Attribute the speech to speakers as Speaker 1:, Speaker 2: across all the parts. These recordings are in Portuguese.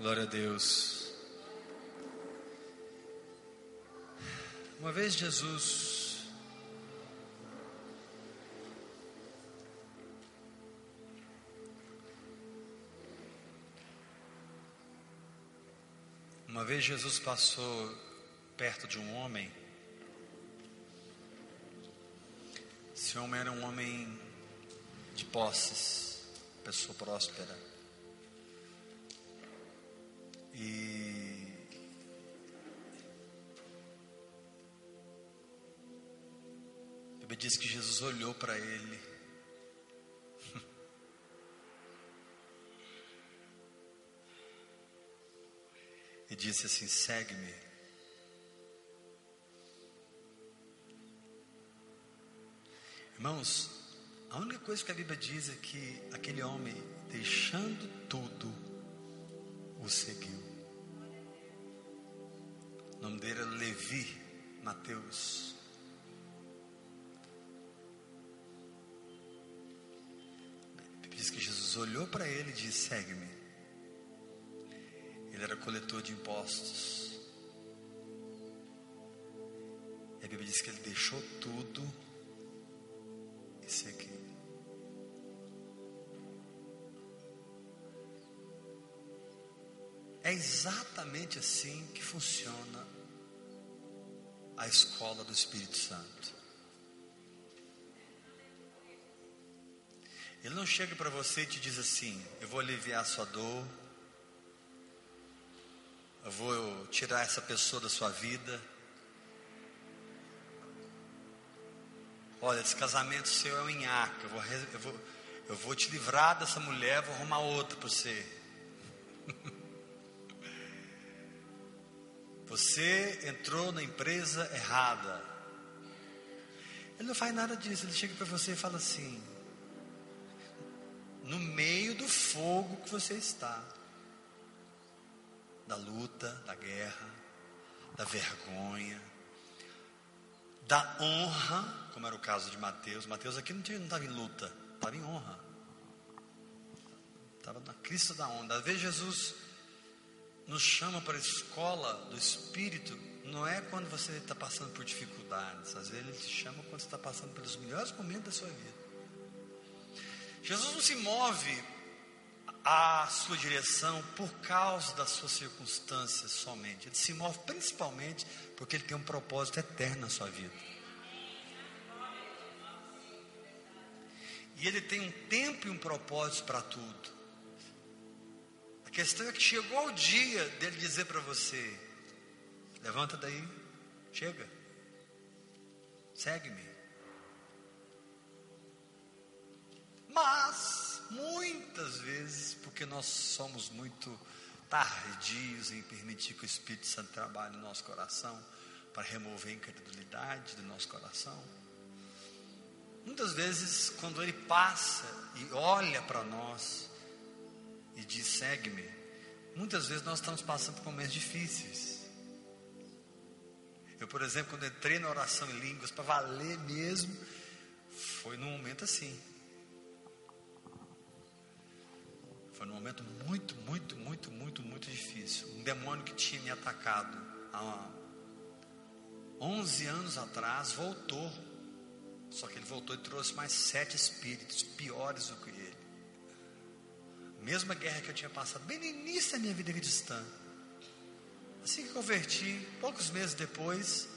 Speaker 1: Glória a Deus. Uma vez Jesus Uma vez Jesus passou perto de um homem. Esse homem era um homem de posses, pessoa próspera. E a Bíblia diz que Jesus olhou para ele. E disse assim: segue-me. Irmãos, a única coisa que a Bíblia diz é que aquele homem, deixando tudo, o seguiu. O nome dele era Levi Mateus. Diz que Jesus olhou para ele e disse: Segue-me. Ele era coletor de impostos. E a Bíblia diz que ele deixou tudo É exatamente assim que funciona a escola do Espírito Santo. Ele não chega para você e te diz assim: Eu vou aliviar a sua dor, eu vou tirar essa pessoa da sua vida. Olha, esse casamento seu é um nhaca, eu vou, eu, vou, eu vou te livrar dessa mulher, vou arrumar outra para você. Você entrou na empresa errada. Ele não faz nada disso, ele chega para você e fala assim: no meio do fogo que você está, da luta, da guerra, da vergonha, da honra, como era o caso de Mateus. Mateus aqui não estava em luta, estava em honra, estava na crista da onda. Às vezes Jesus nos chama para a escola do Espírito, não é quando você está passando por dificuldades, às vezes Ele te chama quando você está passando pelos melhores momentos da sua vida. Jesus não se move à sua direção por causa das suas circunstâncias somente, Ele se move principalmente porque Ele tem um propósito eterno na sua vida. E Ele tem um tempo e um propósito para tudo. A questão é que chegou o dia dele dizer para você: levanta daí, chega, segue-me. Mas, muitas vezes, porque nós somos muito tardios em permitir que o Espírito Santo trabalhe no nosso coração, para remover a incredulidade do nosso coração, muitas vezes, quando Ele passa e olha para nós, e diz: segue-me. Muitas vezes nós estamos passando por momentos difíceis. Eu, por exemplo, quando entrei na oração em línguas para valer mesmo, foi num momento assim. Foi num momento muito, muito, muito, muito, muito difícil. Um demônio que tinha me atacado há 11 anos atrás voltou. Só que ele voltou e trouxe mais sete espíritos piores do que. Mesma guerra que eu tinha passado, bem no início da minha vida cristã. Assim que converti, poucos meses depois,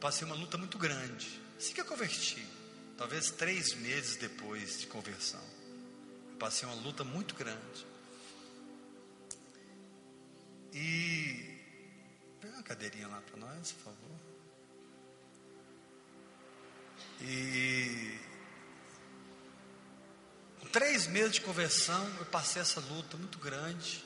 Speaker 1: passei uma luta muito grande. Assim que eu converti, talvez três meses depois de conversão, passei uma luta muito grande. E. Pega uma cadeirinha lá para nós, por favor. E três meses de conversão, eu passei essa luta muito grande.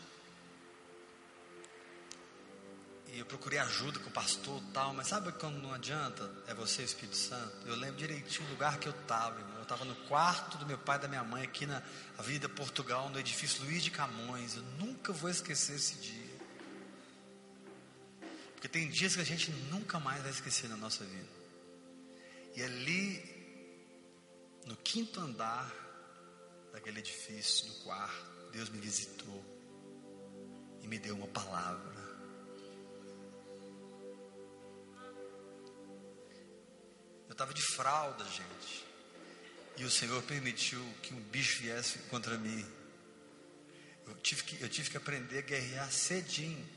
Speaker 1: E eu procurei ajuda com o pastor tal, mas sabe quando não adianta? É você, Espírito Santo. Eu lembro direitinho o lugar que eu estava, Eu estava no quarto do meu pai e da minha mãe, aqui na Avenida Portugal, no edifício Luiz de Camões. Eu nunca vou esquecer esse dia. Porque tem dias que a gente nunca mais vai esquecer na nossa vida. E ali, no quinto andar daquele edifício, no quarto, Deus me visitou e me deu uma palavra. Eu estava de fralda, gente. E o Senhor permitiu que um bicho viesse contra mim. Eu tive que, eu tive que aprender a guerrear cedinho.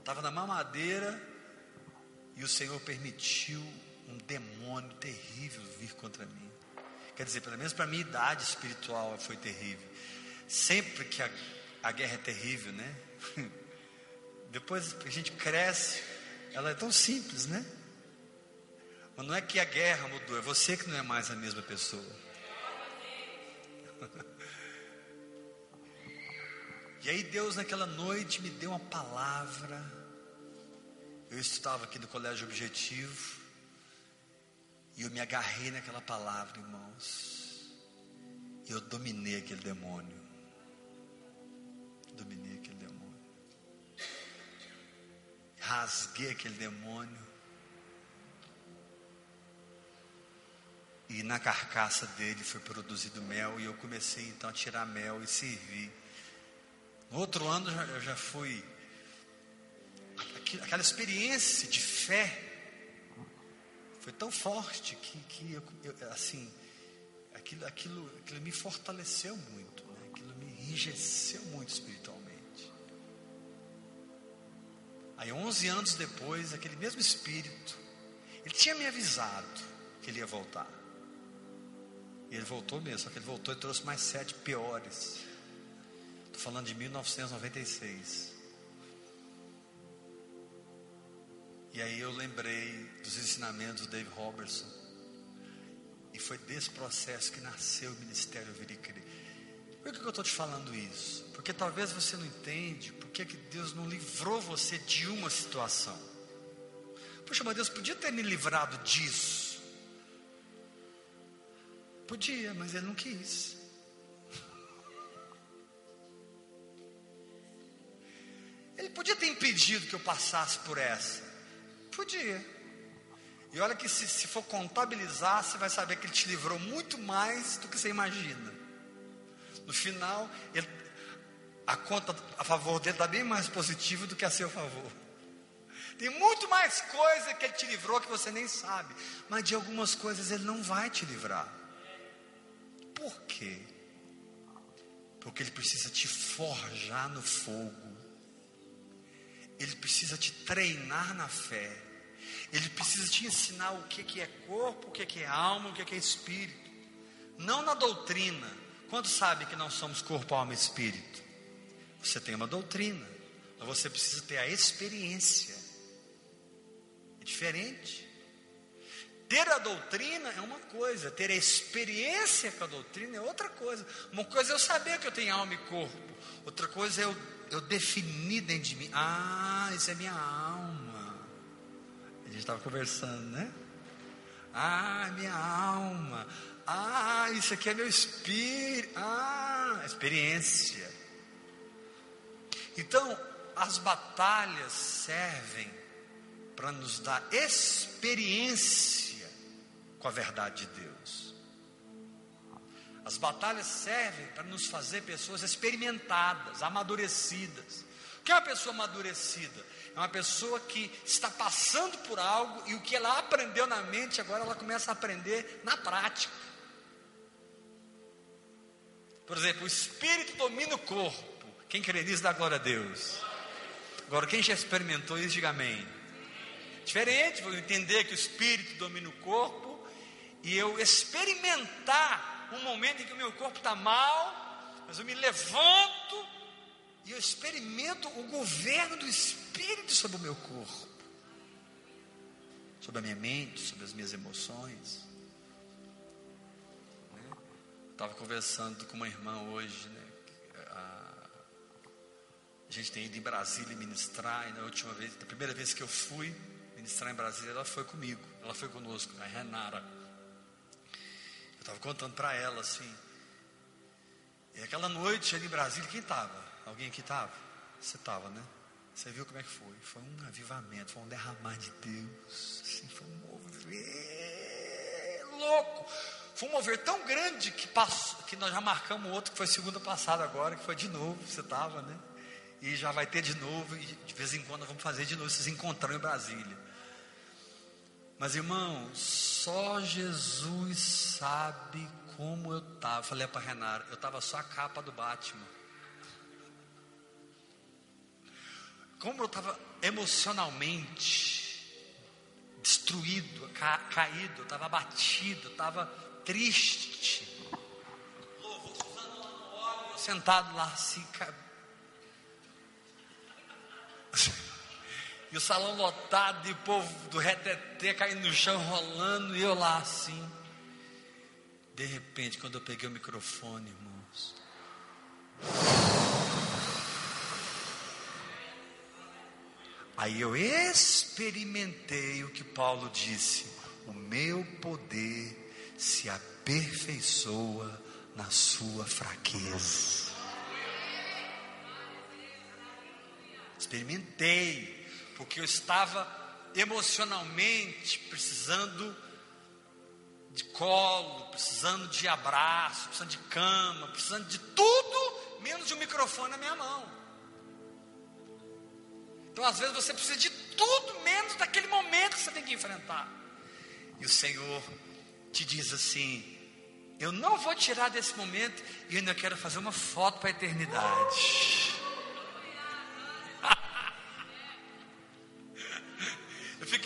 Speaker 1: Estava na mamadeira e o Senhor permitiu um demônio terrível vir contra mim. Quer dizer, pelo menos para a minha idade espiritual foi terrível. Sempre que a, a guerra é terrível, né? Depois a gente cresce, ela é tão simples, né? Mas não é que a guerra mudou, é você que não é mais a mesma pessoa. E aí Deus naquela noite me deu uma palavra. Eu estava aqui no colégio objetivo. E eu me agarrei naquela palavra, irmãos. E eu dominei aquele demônio. Dominei aquele demônio. Rasguei aquele demônio. E na carcaça dele foi produzido mel. E eu comecei então a tirar mel e servir. No outro ano eu já fui. Aquela experiência de fé foi tão forte que, que eu, eu, assim, aquilo, aquilo, aquilo me fortaleceu muito, né? aquilo me enrijeceu muito espiritualmente. Aí, 11 anos depois, aquele mesmo espírito, ele tinha me avisado que ele ia voltar. E ele voltou mesmo, só que ele voltou e trouxe mais sete piores. Estou falando de 1996. E aí eu lembrei dos ensinamentos do Dave Robertson. E foi desse processo que nasceu o Ministério Vir e. Por que eu estou te falando isso? Porque talvez você não entende por que Deus não livrou você de uma situação. Poxa, mas Deus podia ter me livrado disso. Podia, mas Ele não quis. Ele podia ter impedido que eu passasse por essa. Podia. E olha que se, se for contabilizar, você vai saber que ele te livrou muito mais do que você imagina. No final, ele, a conta a favor dele está bem mais positiva do que a seu favor. Tem muito mais coisa que ele te livrou que você nem sabe. Mas de algumas coisas ele não vai te livrar. Por quê? Porque ele precisa te forjar no fogo ele precisa te treinar na fé. Ele precisa te ensinar o que, é corpo, o que, é alma, o que, é espírito. Não na doutrina. Quando sabe que não somos corpo, alma e espírito? Você tem uma doutrina, mas você precisa ter a experiência. É diferente. Ter a doutrina é uma coisa, ter a experiência com a doutrina é outra coisa. Uma coisa é eu saber que eu tenho alma e corpo, outra coisa é eu eu defini dentro de mim. Ah, isso é minha alma. A gente estava conversando, né? Ah, minha alma. Ah, isso aqui é meu espírito. Ah, experiência. Então, as batalhas servem para nos dar experiência com a verdade de Deus. As batalhas servem para nos fazer pessoas experimentadas, amadurecidas. O que é uma pessoa amadurecida? É uma pessoa que está passando por algo e o que ela aprendeu na mente, agora ela começa a aprender na prática. Por exemplo, o espírito domina o corpo. Quem crê nisso dá glória a Deus. Agora, quem já experimentou isso, diga amém. Diferente, vou entender que o espírito domina o corpo e eu experimentar um momento em que o meu corpo está mal, mas eu me levanto e eu experimento o governo do Espírito sobre o meu corpo, sobre a minha mente, sobre as minhas emoções. Né? Estava conversando com uma irmã hoje, né? A gente tem ido em Brasília ministrar, e na última vez, da primeira vez que eu fui ministrar em Brasília, ela foi comigo, ela foi conosco, a Renara. Eu estava contando para ela assim. E aquela noite ali em Brasília, quem estava? Alguém aqui estava? Você estava, né? Você viu como é que foi? Foi um avivamento, foi um derramar de Deus. Assim, foi um mover louco. Foi um mover tão grande que, passou, que nós já marcamos outro que foi segunda passada agora, que foi de novo, você estava, né? E já vai ter de novo, e de vez em quando vamos fazer de novo, vocês encontrarão em Brasília. Mas irmão, só Jesus sabe como eu estava. Falei para Renata, eu estava só a capa do Batman. Como eu estava emocionalmente destruído, ca, caído, eu estava abatido, eu estava triste. Sentado lá assim, e o salão lotado de povo do reteté caindo no chão, rolando, e eu lá assim. De repente, quando eu peguei o microfone, irmãos. Aí eu experimentei o que Paulo disse: o meu poder se aperfeiçoa na sua fraqueza. Experimentei, porque eu estava emocionalmente precisando de colo, precisando de abraço, precisando de cama, precisando de tudo, menos de um microfone na minha mão. Então, às vezes, você precisa de tudo, menos daquele momento que você tem que enfrentar. E o Senhor te diz assim: Eu não vou tirar desse momento e ainda quero fazer uma foto para a eternidade.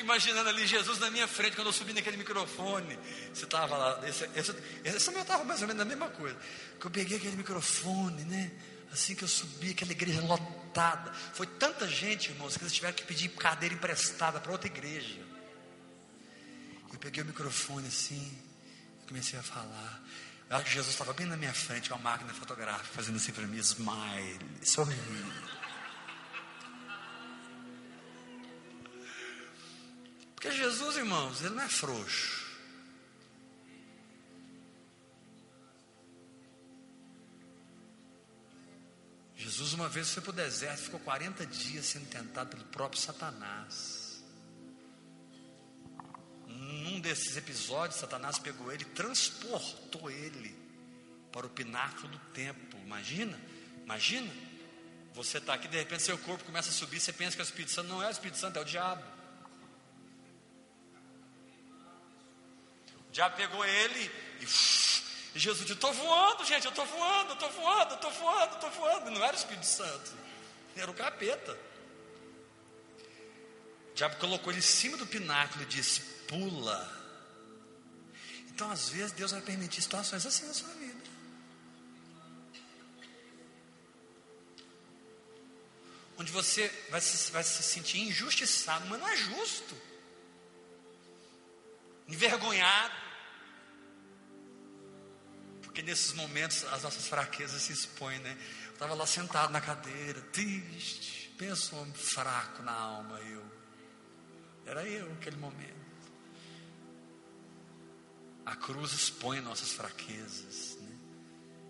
Speaker 1: Imaginando ali Jesus na minha frente, quando eu subi naquele microfone. Você estava lá, esse, esse, esse meu estava mais ou menos a mesma coisa. Que eu peguei aquele microfone, né? Assim que eu subi, aquela igreja lotada. Foi tanta gente, irmãos, que eles tiveram que pedir cadeira emprestada para outra igreja. Eu peguei o microfone assim, comecei a falar. Eu acho que Jesus estava bem na minha frente, com a máquina fotográfica, fazendo assim para mim, smile, sorrindo. Porque Jesus, irmãos, ele não é frouxo. Jesus uma vez foi para o deserto, ficou 40 dias sendo tentado pelo próprio Satanás. Num desses episódios, Satanás pegou ele e transportou ele para o pináculo do templo. Imagina, imagina. Você está aqui, de repente seu corpo começa a subir, você pensa que é o Espírito Santo, não é o Espírito Santo, é o diabo. Já pegou ele e, e Jesus disse: Estou voando, gente, eu estou voando, estou voando, estou voando, estou voando. Não era o Espírito Santo, era o capeta. O diabo colocou ele em cima do pináculo e disse: Pula. Então, às vezes, Deus vai permitir situações assim na sua vida. Onde você vai se, vai se sentir injustiçado, mas não é justo. Envergonhado porque nesses momentos as nossas fraquezas se expõem, né? Eu estava lá sentado na cadeira, triste, pensa um homem fraco na alma, eu. Era eu naquele momento. A cruz expõe nossas fraquezas, né?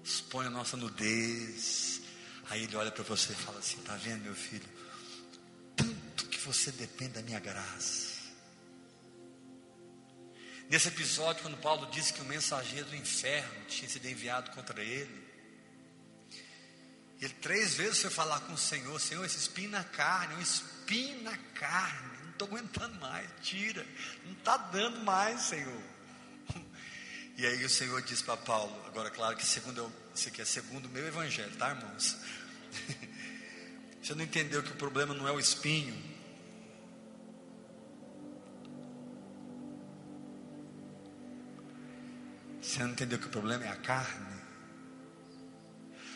Speaker 1: expõe a nossa nudez. Aí ele olha para você e fala assim: Está vendo, meu filho? Tanto que você depende da minha graça. Nesse episódio, quando Paulo disse que o mensageiro do inferno tinha sido enviado contra ele, ele três vezes foi falar com o Senhor: Senhor, esse espinho na carne, um espinho na carne, não estou aguentando mais, tira, não está dando mais, Senhor. E aí o Senhor disse para Paulo: agora, claro que segundo eu, isso aqui é segundo o meu evangelho, tá, irmãos? Você não entendeu que o problema não é o espinho, Você não entendeu que o problema é a carne?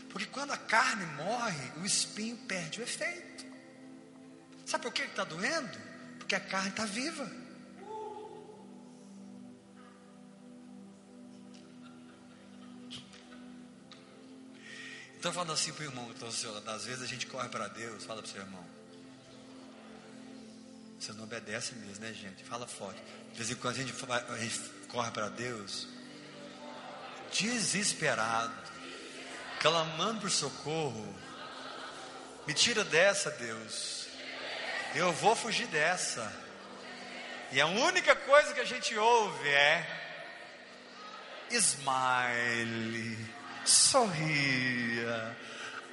Speaker 1: Porque quando a carne morre, o espinho perde o efeito. Sabe por que está doendo? Porque a carne está viva. Então fala assim para o irmão, então, às vezes a gente corre para Deus, fala para o seu irmão. Você não obedece mesmo, né, gente? Fala forte. De vez em quando a gente, a gente corre para Deus, desesperado, clamando por socorro. Me tira dessa, Deus. Eu vou fugir dessa. E a única coisa que a gente ouve é smile, sorria.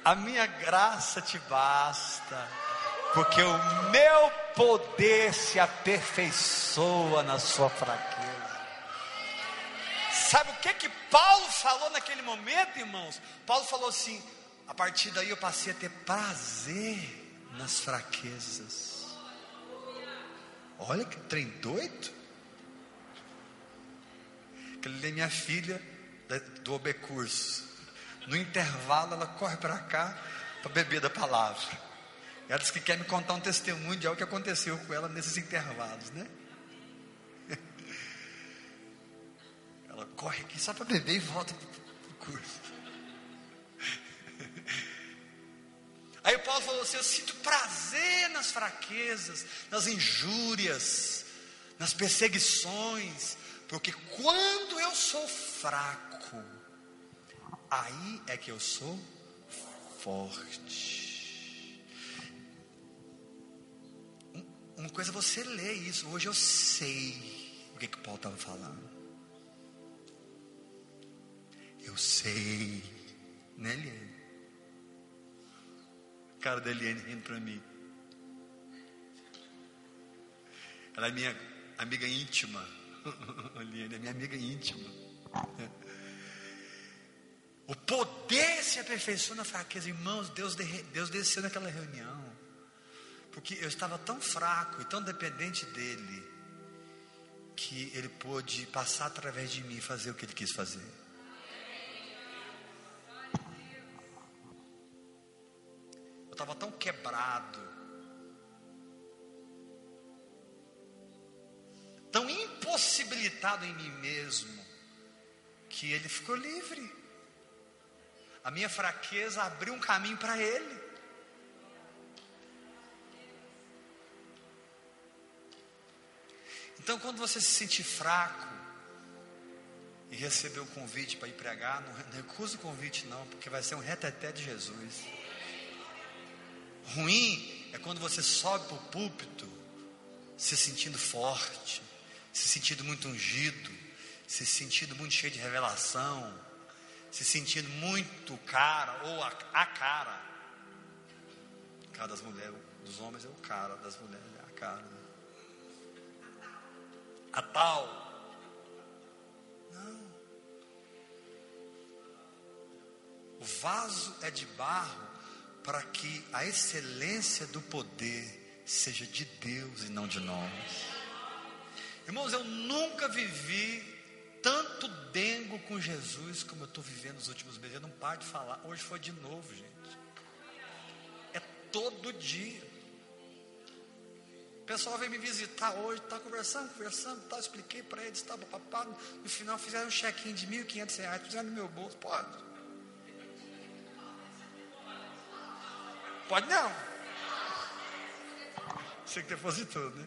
Speaker 1: A minha graça te basta, porque o meu poder se aperfeiçoa na sua fraqueza. Sabe o que que Paulo falou naquele momento, irmãos? Paulo falou assim: a partir daí eu passei a ter prazer nas fraquezas. Olha que trem doido. Aquele é minha filha do obecurso. No intervalo, ela corre para cá para beber da palavra. Ela diz que quer me contar um testemunho de algo que aconteceu com ela nesses intervalos, né? Ela corre aqui só para beber e volta para o curso. Aí o Paulo falou assim: Eu sinto prazer nas fraquezas, nas injúrias, nas perseguições, porque quando eu sou fraco, aí é que eu sou forte. Uma coisa é você ler isso, hoje eu sei o que, que Paulo estava falando. Eu sei, né, Eliane? cara da Eliane rindo para mim. Ela é minha amiga íntima. Eliane é minha amiga íntima. O poder se aperfeiçoa na fraqueza. Irmãos, Deus, Deus desceu naquela reunião. Porque eu estava tão fraco e tão dependente dele. Que ele pôde passar através de mim e fazer o que ele quis fazer. Estava tão quebrado, tão impossibilitado em mim mesmo, que ele ficou livre. A minha fraqueza abriu um caminho para ele. Então, quando você se sentir fraco e receber o convite para ir pregar, não recusa o convite, não, porque vai ser um reteté de Jesus. Ruim é quando você sobe para o púlpito se sentindo forte, se sentindo muito ungido, se sentindo muito cheio de revelação, se sentindo muito cara ou a, a cara. O cara das mulheres, dos homens é o cara, das mulheres é a cara. Né? A tal. Não. O vaso é de barro para que a excelência do poder seja de Deus e não de nós. Irmãos, eu nunca vivi tanto dengo com Jesus como eu estou vivendo nos últimos meses. Eu não paro de falar. Hoje foi de novo, gente. É todo dia. O pessoal veio me visitar hoje, está conversando, conversando, tá, expliquei para eles, tá, papá, no final fizeram um check-in de R$ 1.500, fizeram no meu bolso, pode. Pode não. Você que depositou, né?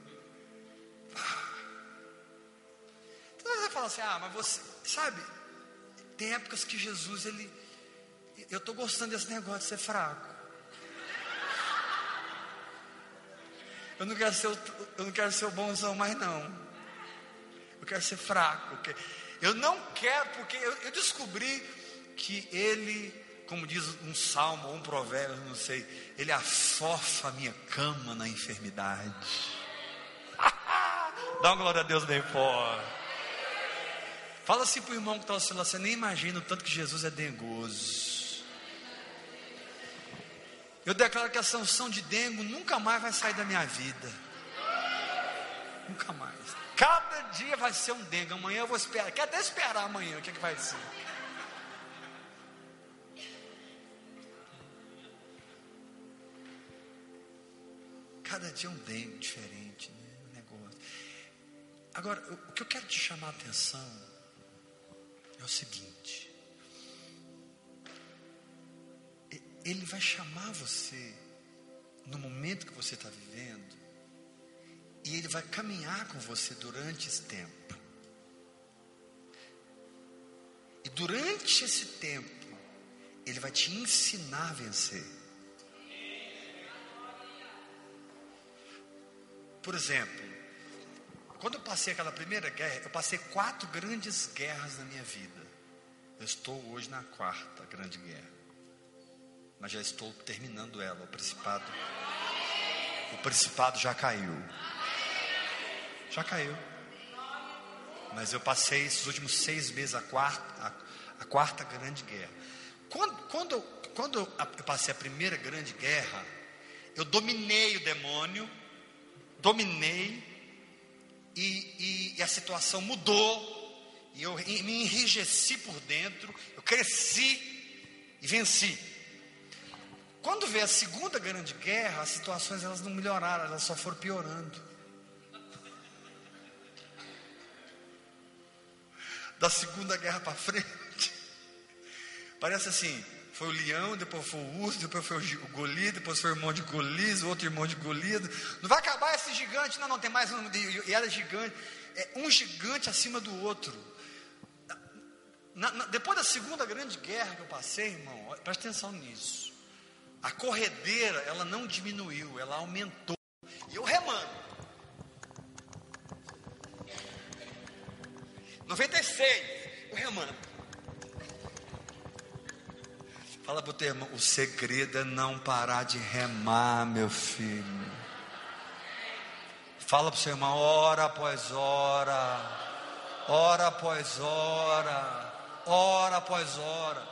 Speaker 1: Então você fala assim, ah, mas você, sabe, tem épocas que Jesus, ele, eu estou gostando desse negócio de ser fraco. Eu não quero ser, eu não quero ser o bonzão mais não. Eu quero ser fraco. Eu não quero, porque eu, eu descobri que ele como diz um salmo ou um provérbio, não sei, ele afofa a minha cama na enfermidade. Dá uma glória a Deus bem fora. Fala assim para o irmão que está oscilando, você nem imagina o tanto que Jesus é dengoso. Eu declaro que a sanção de dengo nunca mais vai sair da minha vida. Nunca mais. Cada dia vai ser um dengue. Amanhã eu vou esperar. Quer até esperar amanhã o que, é que vai ser. Cada dia é um dengue diferente, né? Um negócio. Agora, o que eu quero te chamar a atenção é o seguinte: Ele vai chamar você no momento que você está vivendo, e Ele vai caminhar com você durante esse tempo. E durante esse tempo, Ele vai te ensinar a vencer. Por exemplo, quando eu passei aquela primeira guerra, eu passei quatro grandes guerras na minha vida. Eu estou hoje na quarta grande guerra. Mas já estou terminando ela. O principado. O principado já caiu. Já caiu. Mas eu passei esses últimos seis meses a quarta, a, a quarta grande guerra. Quando, quando, quando eu passei a primeira grande guerra, eu dominei o demônio, dominei, e, e, e a situação mudou, e eu me enrijeci por dentro, eu cresci e venci. Quando veio a segunda grande guerra, as situações elas não melhoraram, elas só foram piorando. Da segunda guerra para frente, parece assim, foi o leão, depois foi o urso, depois foi o Golias, depois foi o irmão de Golias, o outro irmão de Golias. Não vai acabar esse gigante, não, não tem mais um, e era gigante, é um gigante acima do outro. Na, na, depois da segunda grande guerra que eu passei, irmão, presta atenção nisso. A corredeira, ela não diminuiu, ela aumentou. E eu remando. 96, eu remando. Fala para o teu irmão, o segredo é não parar de remar, meu filho. Fala para o seu irmão, hora após hora, hora após hora, hora após hora.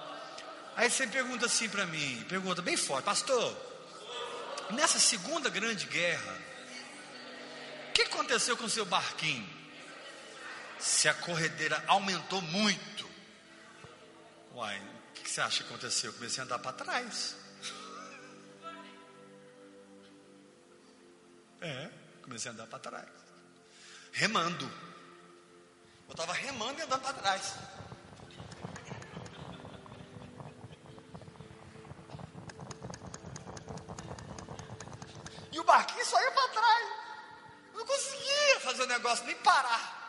Speaker 1: Aí você pergunta assim para mim, pergunta bem forte, pastor, nessa segunda grande guerra, o que aconteceu com o seu barquinho? Se a corredeira aumentou muito, uai, que você acha que aconteceu? Eu comecei a andar para trás. É, comecei a andar para trás. Remando. Eu estava remando e andando para trás. E o barquinho só ia para trás. Eu não conseguia fazer o negócio nem parar.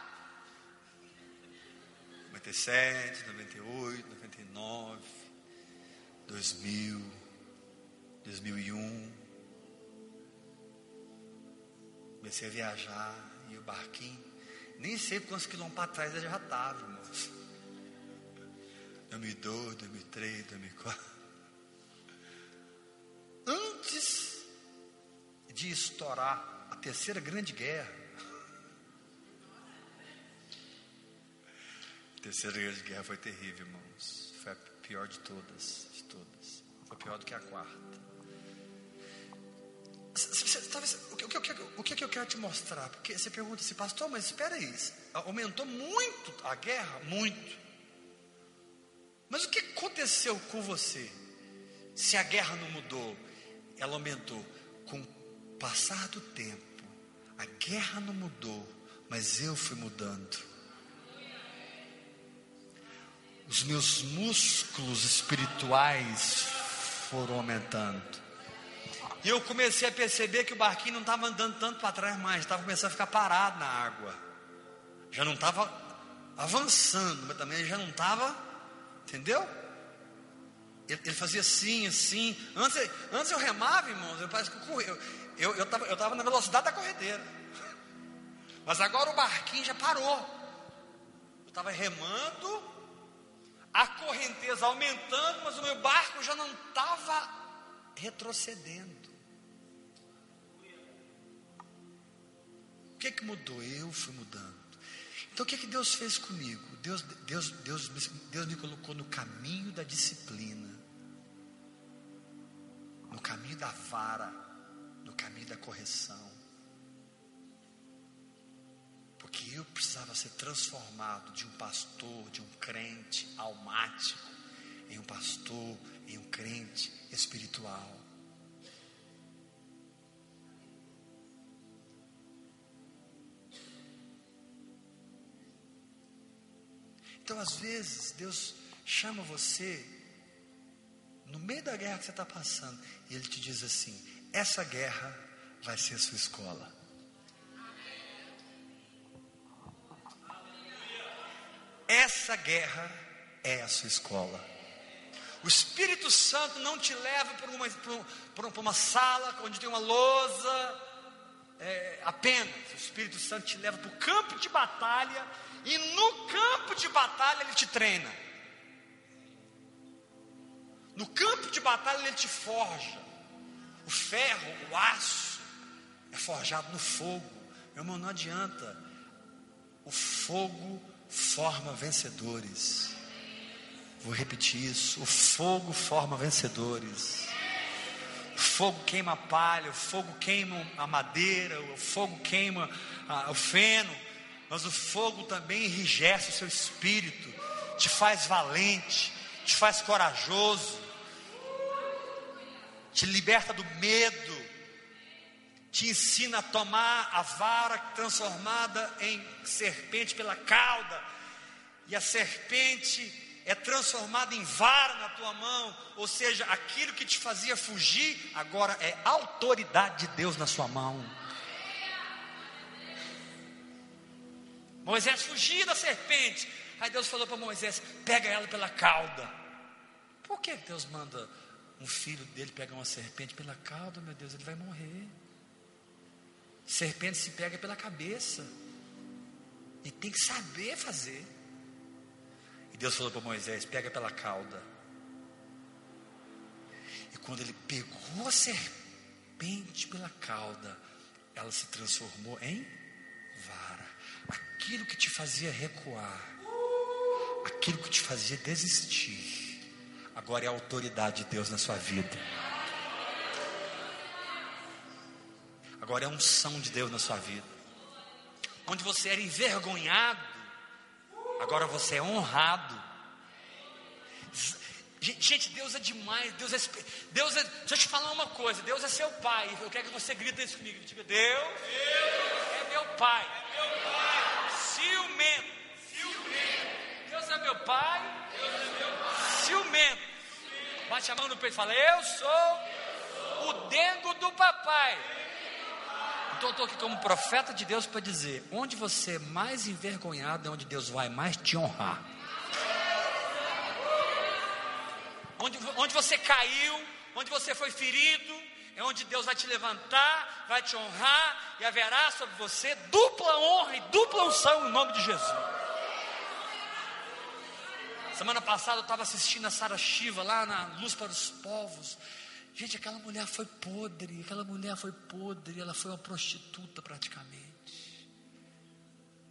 Speaker 1: 97, 98, 99, 2000, 2001. Comecei a viajar e o barquinho, nem sei quantos quilômetros para trás eu já estava, irmãos. 2002, 2003, 2004. Antes de estourar a terceira grande guerra, A terceira grande guerra foi terrível, irmãos. Foi a pior de todas, de todas. Foi pior do que a quarta. O, que, que, o que, eu quero te mostrar? Porque você pergunta assim, pastor, mas espera aí, aumentou muito a guerra? Muito. Mas o que aconteceu com você? Se a guerra não mudou, ela aumentou. Com o passar do tempo, a guerra não mudou, mas eu fui mudando os meus músculos espirituais foram aumentando. E eu comecei a perceber que o barquinho não estava andando tanto para trás mais, estava começando a ficar parado na água. Já não estava avançando, mas também já não estava, entendeu? Ele, ele, fazia assim, assim. Antes, antes eu remava, irmãos, eu parece que eu corria. Eu estava eu, eu tava na velocidade da corredeira. Mas agora o barquinho já parou. Eu estava remando a correnteza aumentando, mas o meu barco já não estava retrocedendo. O que que mudou? Eu fui mudando. Então o que que Deus fez comigo? Deus, Deus, Deus, Deus me colocou no caminho da disciplina, no caminho da vara, no caminho da correção. Porque eu precisava ser transformado de um pastor, de um crente almático, em um pastor, em um crente espiritual. Então, às vezes, Deus chama você no meio da guerra que você está passando, e Ele te diz assim: essa guerra vai ser a sua escola. Essa guerra é a sua escola. O Espírito Santo não te leva para uma, para uma sala onde tem uma lousa é, apenas. O Espírito Santo te leva para o campo de batalha e no campo de batalha ele te treina. No campo de batalha ele te forja. O ferro, o aço, é forjado no fogo. Meu irmão, não adianta. O fogo forma vencedores. Vou repetir isso. O fogo forma vencedores. O fogo queima a palha, o fogo queima a madeira, o fogo queima a, o feno, mas o fogo também enrijece o seu espírito, te faz valente, te faz corajoso, te liberta do medo, te ensina a tomar a vara transformada em serpente pela cauda, e a serpente é transformada em vara na tua mão, ou seja, aquilo que te fazia fugir, agora é autoridade de Deus na sua mão. Moisés fugia da serpente, aí Deus falou para Moisés: pega ela pela cauda. Por que Deus manda um filho dele pegar uma serpente pela cauda, meu Deus? Ele vai morrer. Serpente se pega pela cabeça, e tem que saber fazer. Deus falou para Moisés: pega pela cauda. E quando ele pegou a serpente pela cauda, ela se transformou em vara. Aquilo que te fazia recuar, aquilo que te fazia desistir, agora é a autoridade de Deus na sua vida. Agora é a unção de Deus na sua vida. Onde você era envergonhado, agora você é honrado. Gente, Deus é demais, Deus é, Deus é, deixa eu te falar uma coisa, Deus é seu pai, eu quero que você grite isso comigo, diga, Deus, Deus é meu pai, é meu pai. Ciumento. ciumento, Deus é meu pai, Deus é meu pai. ciumento, bate a mão no peito e fala, eu sou, eu sou o dengo do papai, então eu estou aqui como profeta de Deus para dizer: onde você é mais envergonhado é onde Deus vai mais te honrar. Onde, onde você caiu, onde você foi ferido, é onde Deus vai te levantar, vai te honrar e haverá sobre você dupla honra e dupla unção em nome de Jesus. Semana passada eu estava assistindo a Sara Shiva lá na Luz para os Povos. Gente, aquela mulher foi podre, aquela mulher foi podre, ela foi uma prostituta praticamente.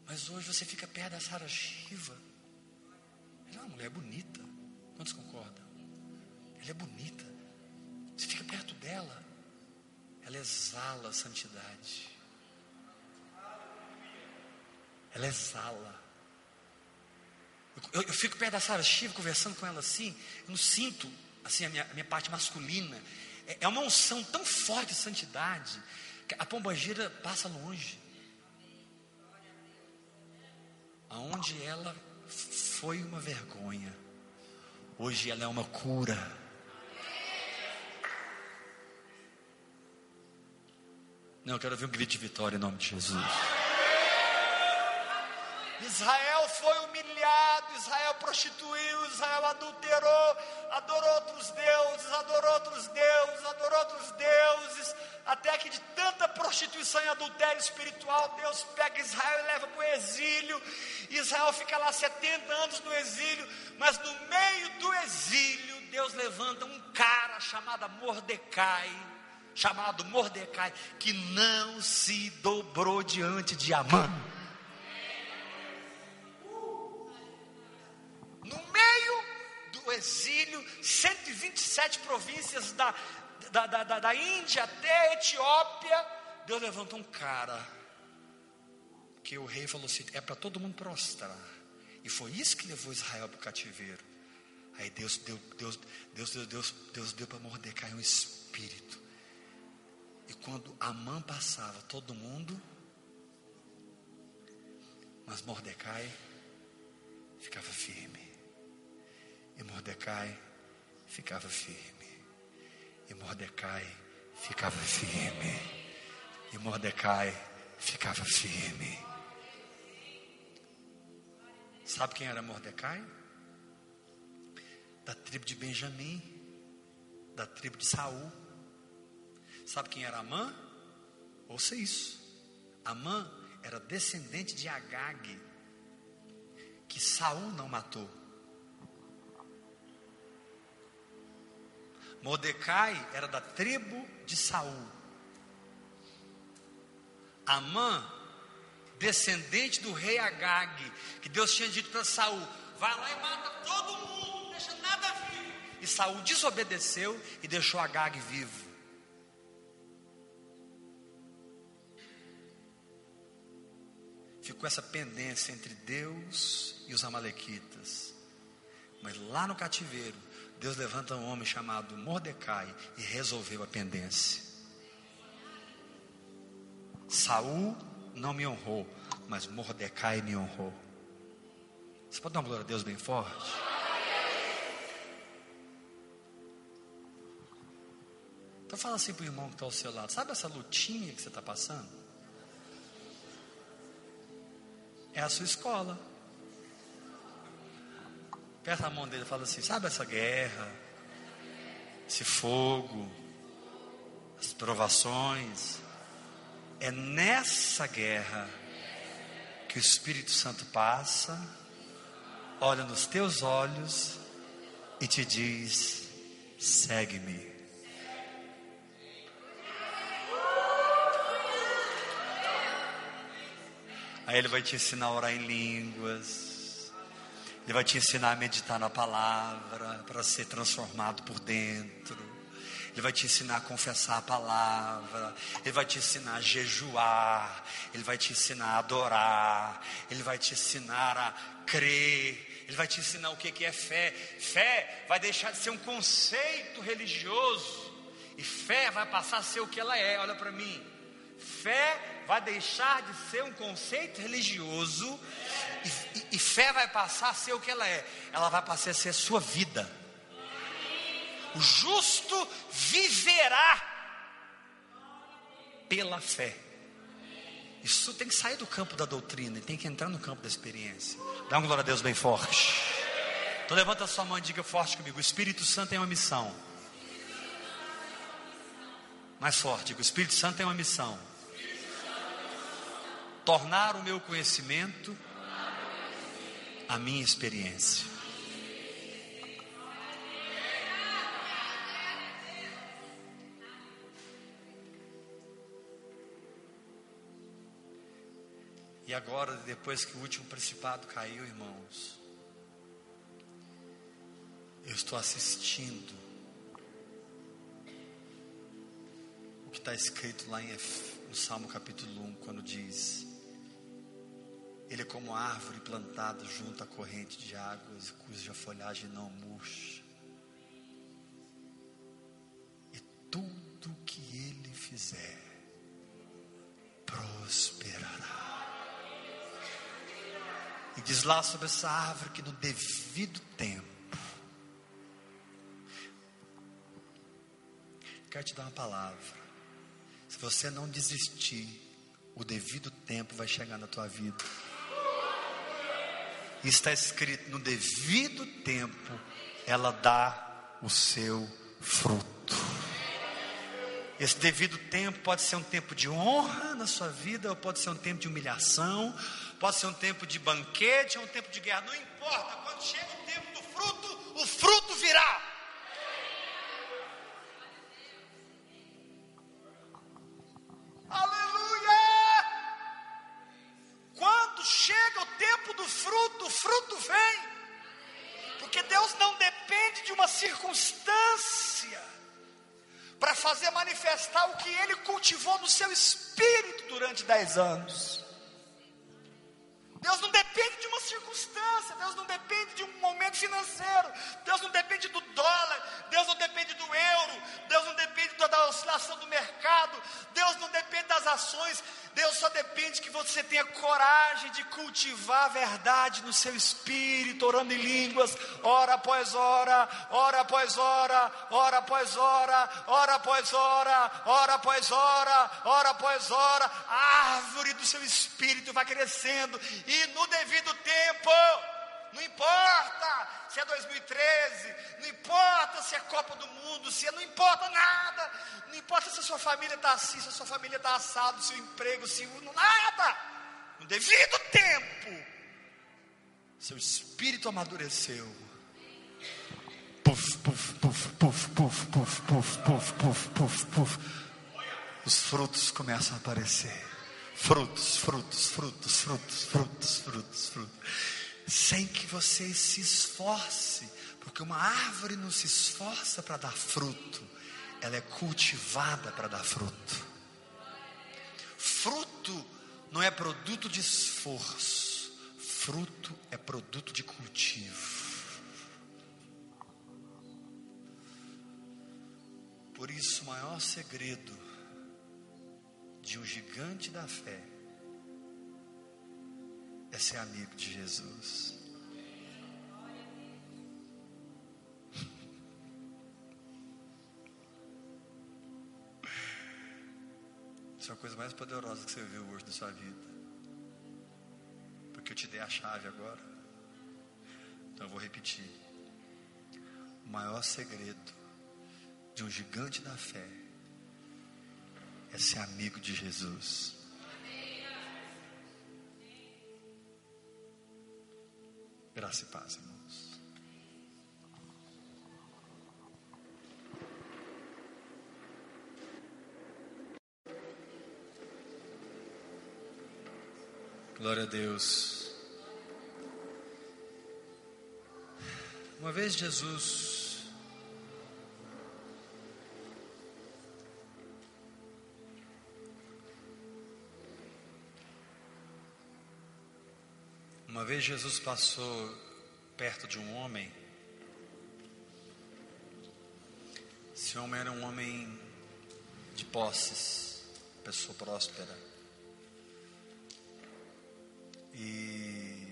Speaker 1: Mas hoje você fica perto da Sara Shiva. Ela é uma mulher bonita. Quantos concordam? Ela é bonita. Você fica perto dela. Ela exala a santidade. Ela exala. Eu, eu, eu fico perto da Sara Shiva conversando com ela assim. Eu não sinto assim, a minha, a minha parte masculina, é, é uma unção tão forte de santidade, que a pombagira passa longe. Aonde ela foi uma vergonha, hoje ela é uma cura. Não, eu quero ver um grito de vitória em nome de Jesus. Israel foi humilhado, Israel prostituiu, Israel adulterou, adorou outros deuses, adorou outros deuses, adorou outros deuses, até que de tanta prostituição e adultério espiritual, Deus pega Israel e leva para o exílio. Israel fica lá 70 anos no exílio, mas no meio do exílio, Deus levanta um cara chamado Mordecai, chamado Mordecai, que não se dobrou diante de Amã. O exílio, 127 províncias da, da, da, da Índia até a Etiópia, Deus levantou um cara, que o rei falou assim: é para todo mundo prostrar. E foi isso que levou Israel para o cativeiro. Aí Deus deu, Deus, Deus, Deus, Deus, Deus deu para Mordecai um espírito. E quando Amã passava, todo mundo, mas Mordecai ficava firme. E Mordecai ficava firme. E Mordecai ficava firme. E Mordecai ficava firme. Sabe quem era Mordecai? Da tribo de Benjamim, da tribo de Saul. Sabe quem era Amã? Ouça isso. Amã era descendente de Agag, que Saul não matou. Mordecai era da tribo de Saul. Amã, descendente do rei Agag, que Deus tinha dito para Saul: vai lá e mata todo mundo, não deixa nada vivo. E Saul desobedeceu e deixou Agag vivo. Ficou essa pendência entre Deus e os amalequitas. Mas lá no cativeiro, Deus levanta um homem chamado Mordecai e resolveu a pendência. Saul não me honrou, mas Mordecai me honrou. Você pode dar uma glória a Deus bem forte? Então fala assim para o irmão que está ao seu lado. Sabe essa lutinha que você está passando? É a sua escola. Aperta a mão dele e fala assim: sabe essa guerra, esse fogo, as provações? É nessa guerra que o Espírito Santo passa, olha nos teus olhos e te diz: segue-me. Aí ele vai te ensinar a orar em línguas. Ele vai te ensinar a meditar na palavra para ser transformado por dentro. Ele vai te ensinar a confessar a palavra. Ele vai te ensinar a jejuar. Ele vai te ensinar a adorar. Ele vai te ensinar a crer. Ele vai te ensinar o que é fé. Fé vai deixar de ser um conceito religioso. E fé vai passar a ser o que ela é. Olha para mim. Fé vai deixar de ser um conceito religioso e, e, fé vai passar a ser o que ela é. Ela vai passar a ser a sua vida. O justo viverá pela fé. Isso tem que sair do campo da doutrina e tem que entrar no campo da experiência. Dá uma glória a Deus bem forte. Então levanta sua mão e diga forte comigo. O Espírito Santo tem uma missão. Mais forte, o Espírito Santo tem uma missão tornar o meu conhecimento a minha experiência. E agora, depois que o último principado caiu, irmãos, eu estou assistindo o que está escrito lá em, no Salmo capítulo 1, quando diz: ele é como árvore plantada junto à corrente de águas, cuja folhagem não murcha. E tudo que ele fizer prosperará. E diz lá sobre essa árvore que no devido tempo, quero te dar uma palavra. Se você não desistir, o devido tempo vai chegar na tua vida está escrito: no devido tempo, ela dá o seu fruto. Esse devido tempo pode ser um tempo de honra na sua vida, ou pode ser um tempo de humilhação, pode ser um tempo de banquete, ou um tempo de guerra, não importa. Quando chega o tempo do fruto, o fruto virá. Fruto vem. Porque Deus não depende de uma circunstância para fazer manifestar o que ele cultivou no seu espírito durante dez anos. Deus não depende de uma circunstância, Deus não depende de um momento financeiro, Deus não depende do dólar, Deus não depende do euro, Deus não depende da oscilação do mercado, Deus não depende das ações, Deus só depende que você tenha coragem de cultivar a verdade no seu espírito, orando em línguas, hora após hora, hora após hora, hora após hora, hora após hora, hora após hora, hora após hora, a árvore do seu espírito vai crescendo e no devido tempo, não importa se é 2013, não importa se é Copa do Mundo, se é, não importa nada, não importa se a sua família está assim, se a sua família está assado, se o emprego, se o nada, no devido tempo, seu espírito amadureceu. Puf, puf, puf puf, puf, puf, puf, puf, puf, puf, puf. Os frutos começam a aparecer. Frutos, frutos, frutos, frutos, frutos, frutos, frutos. Sem que você se esforce, porque uma árvore não se esforça para dar fruto, ela é cultivada para dar fruto. Fruto não é produto de esforço, fruto é produto de cultivo. Por isso, o maior segredo de um gigante da fé é ser amigo de Jesus. Isso é a coisa mais poderosa que você viu hoje na sua vida. Porque eu te dei a chave agora. Então eu vou repetir. O maior segredo de um gigante da fé é ser amigo de Jesus. Graça e paz, irmãos. Glória a Deus. Uma vez Jesus vez Jesus passou perto de um homem. Esse homem era um homem de posses, pessoa próspera. E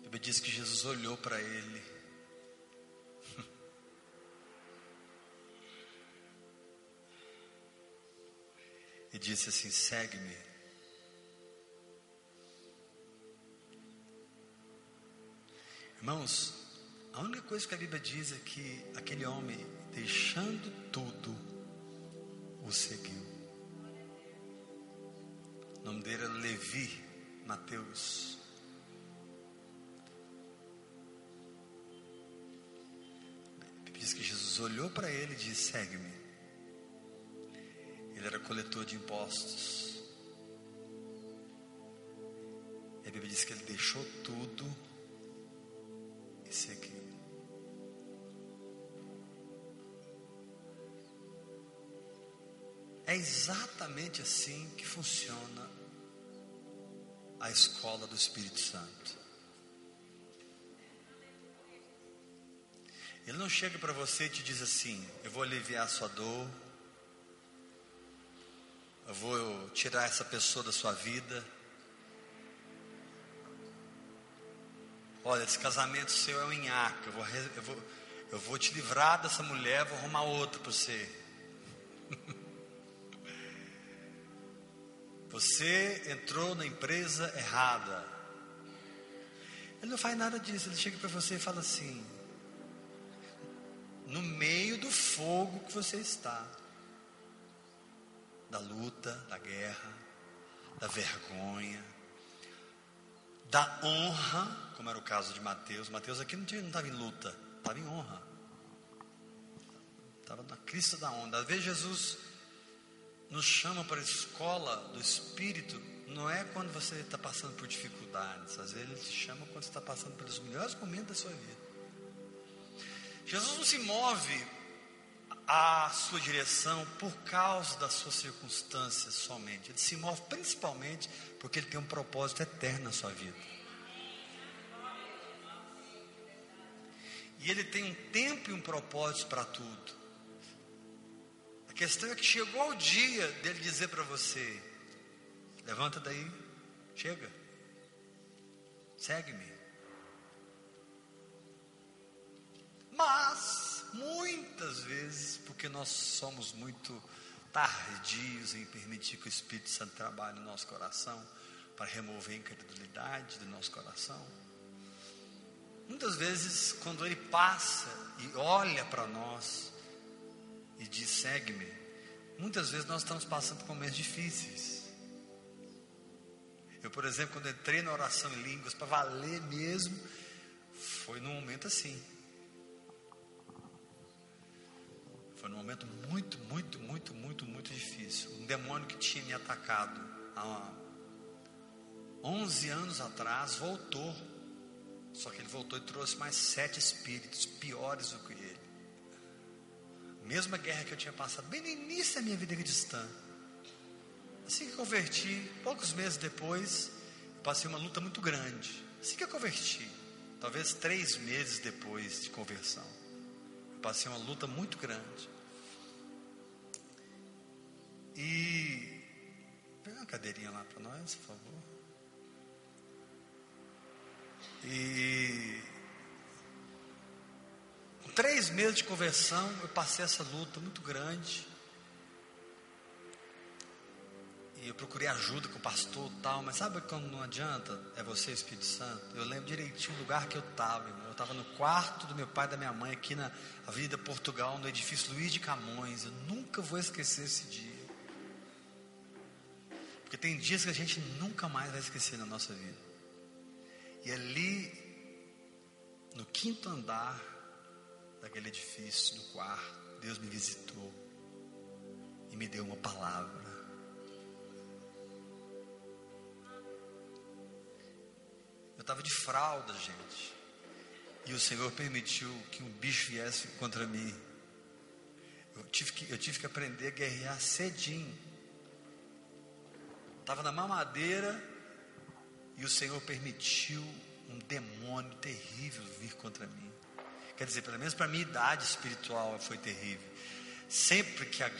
Speaker 1: Bíblia diz que Jesus olhou para ele. Disse assim: segue-me. Irmãos, a única coisa que a Bíblia diz é que aquele homem, deixando tudo, o seguiu. O nome dele era Levi Mateus. Diz que Jesus olhou para ele e disse: segue-me. Ele era coletor de impostos. E a Bíblia diz que ele deixou tudo e seguiu. É exatamente assim que funciona a escola do Espírito Santo. Ele não chega para você e te diz assim: Eu vou aliviar a sua dor, eu vou tirar essa pessoa da sua vida. Olha, esse casamento seu é um nhaque. Eu vou, eu, vou, eu vou te livrar dessa mulher, vou arrumar outra para você. Você entrou na empresa errada. Ele não faz nada disso. Ele chega para você e fala assim: no meio do fogo que você está, da luta, da guerra, da vergonha, da honra, como era o caso de Mateus. Mateus aqui não estava em luta, estava em honra. Estava na crista da onda. Às vezes Jesus nos chama para a escola do Espírito, não é quando você está passando por dificuldades, às vezes Ele te chama quando você está passando pelos melhores momentos da sua vida. Jesus não se move à sua direção por causa das suas circunstâncias somente, Ele se move principalmente porque Ele tem um propósito eterno na sua vida. E Ele tem um tempo e um propósito para tudo. A questão é que chegou o dia dele dizer para você: levanta daí, chega, segue-me. Mas, muitas vezes, porque nós somos muito tardios em permitir que o Espírito Santo trabalhe no nosso coração, para remover a incredulidade do nosso coração, muitas vezes, quando Ele passa e olha para nós, e diz: segue-me. Muitas vezes nós estamos passando por momentos difíceis. Eu por exemplo, quando entrei na oração em línguas, para valer mesmo, foi num momento assim. Foi num momento muito, muito, muito, muito, muito difícil. Um demônio que tinha me atacado há 11 anos atrás voltou. Só que ele voltou e trouxe mais sete espíritos piores do que ele. Mesma guerra que eu tinha passado, bem no início da minha vida cristã. Assim que converti, poucos meses depois, passei uma luta muito grande. Assim que eu converti, talvez três meses depois de conversão, passei uma luta muito grande. E pega uma cadeirinha lá para nós, por favor. E com três meses de conversão, eu passei essa luta muito grande. E eu procurei ajuda com o pastor tal, mas sabe quando não adianta? É você, Espírito Santo. Eu lembro direitinho o lugar que eu estava, irmão. Eu estava no quarto do meu pai e da minha mãe, aqui na Avenida Portugal, no edifício Luiz de Camões. Eu nunca vou esquecer esse dia. Porque tem dias que a gente nunca mais vai esquecer na nossa vida. E ali, no quinto andar daquele edifício, no quarto, Deus me visitou e me deu uma palavra. Eu estava de fralda, gente. E o Senhor permitiu que um bicho viesse contra mim. Eu tive que, eu tive que aprender a guerrear cedinho. Estava na mamadeira e o Senhor permitiu um demônio terrível vir contra mim. Quer dizer, pelo menos para minha idade espiritual foi terrível. Sempre que a,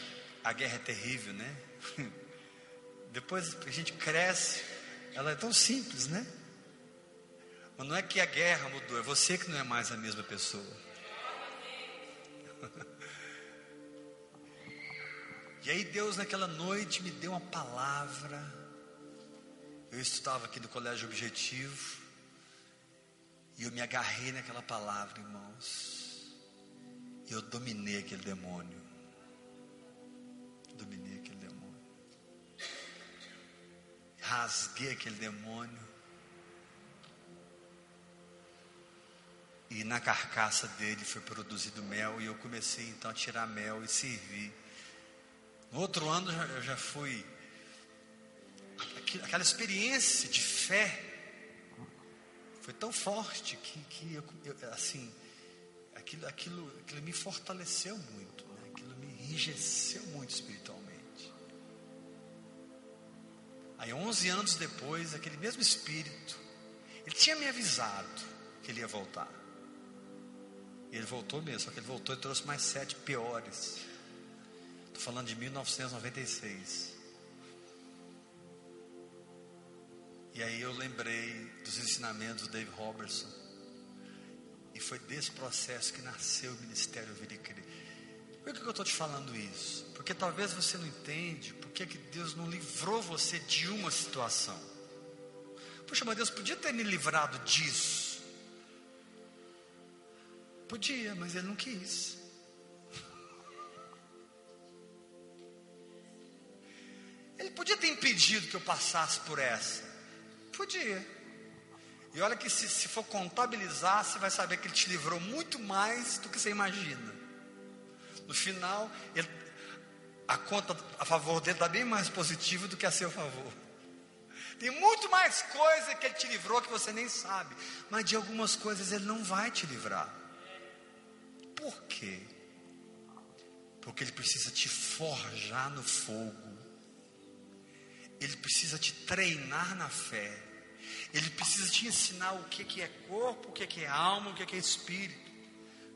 Speaker 1: a guerra é terrível, né? Depois a gente cresce, ela é tão simples, né? Mas não é que a guerra mudou, é você que não é mais a mesma pessoa. E aí Deus naquela noite me deu uma palavra. Eu estudava aqui no colégio objetivo. E eu me agarrei naquela palavra, irmãos. E eu dominei aquele demônio. Dominei aquele demônio. Rasguei aquele demônio. E na carcaça dele foi produzido mel. E eu comecei então a tirar mel e servir. No outro ano eu já fui. Aquela experiência de fé foi tão forte que, que eu, eu, assim, aquilo, aquilo, aquilo me fortaleceu muito, né? aquilo me enrijeceu muito espiritualmente. Aí, 11 anos depois, aquele mesmo espírito, ele tinha me avisado que ele ia voltar. E ele voltou mesmo, só que ele voltou e trouxe mais sete piores. Falando de 1996. E aí eu lembrei dos ensinamentos do Dave Robertson. E foi desse processo que nasceu o Ministério Vida e Crer. Por que eu estou te falando isso? Porque talvez você não entende por que Deus não livrou você de uma situação. Poxa, mas Deus podia ter me livrado disso. Podia, mas Ele não quis. Impedido que eu passasse por essa. Podia. E olha que se, se for contabilizar, você vai saber que ele te livrou muito mais do que você imagina. No final, ele, a conta a favor dele está bem mais positiva do que a seu favor. Tem muito mais coisa que ele te livrou que você nem sabe. Mas de algumas coisas ele não vai te livrar. Por quê? Porque ele precisa te forjar no fogo. Ele precisa te treinar na fé. Ele precisa te ensinar o que, é corpo, o que, é alma, o que, é espírito.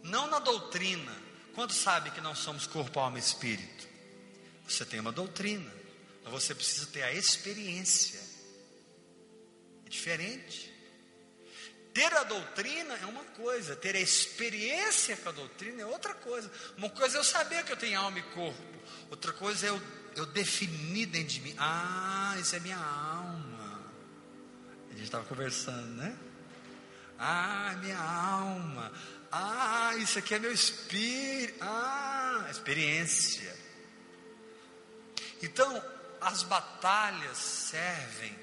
Speaker 1: Não na doutrina. Quando sabe que não somos corpo, alma e espírito? Você tem uma doutrina, mas você precisa ter a experiência. É diferente. Ter a doutrina é uma coisa, ter a experiência com a doutrina é outra coisa. Uma coisa é eu saber que eu tenho alma e corpo, outra coisa é eu, eu definir dentro de mim: ah, isso é minha alma. A gente estava conversando, né? Ah, minha alma. Ah, isso aqui é meu espírito. Ah, experiência. Então, as batalhas servem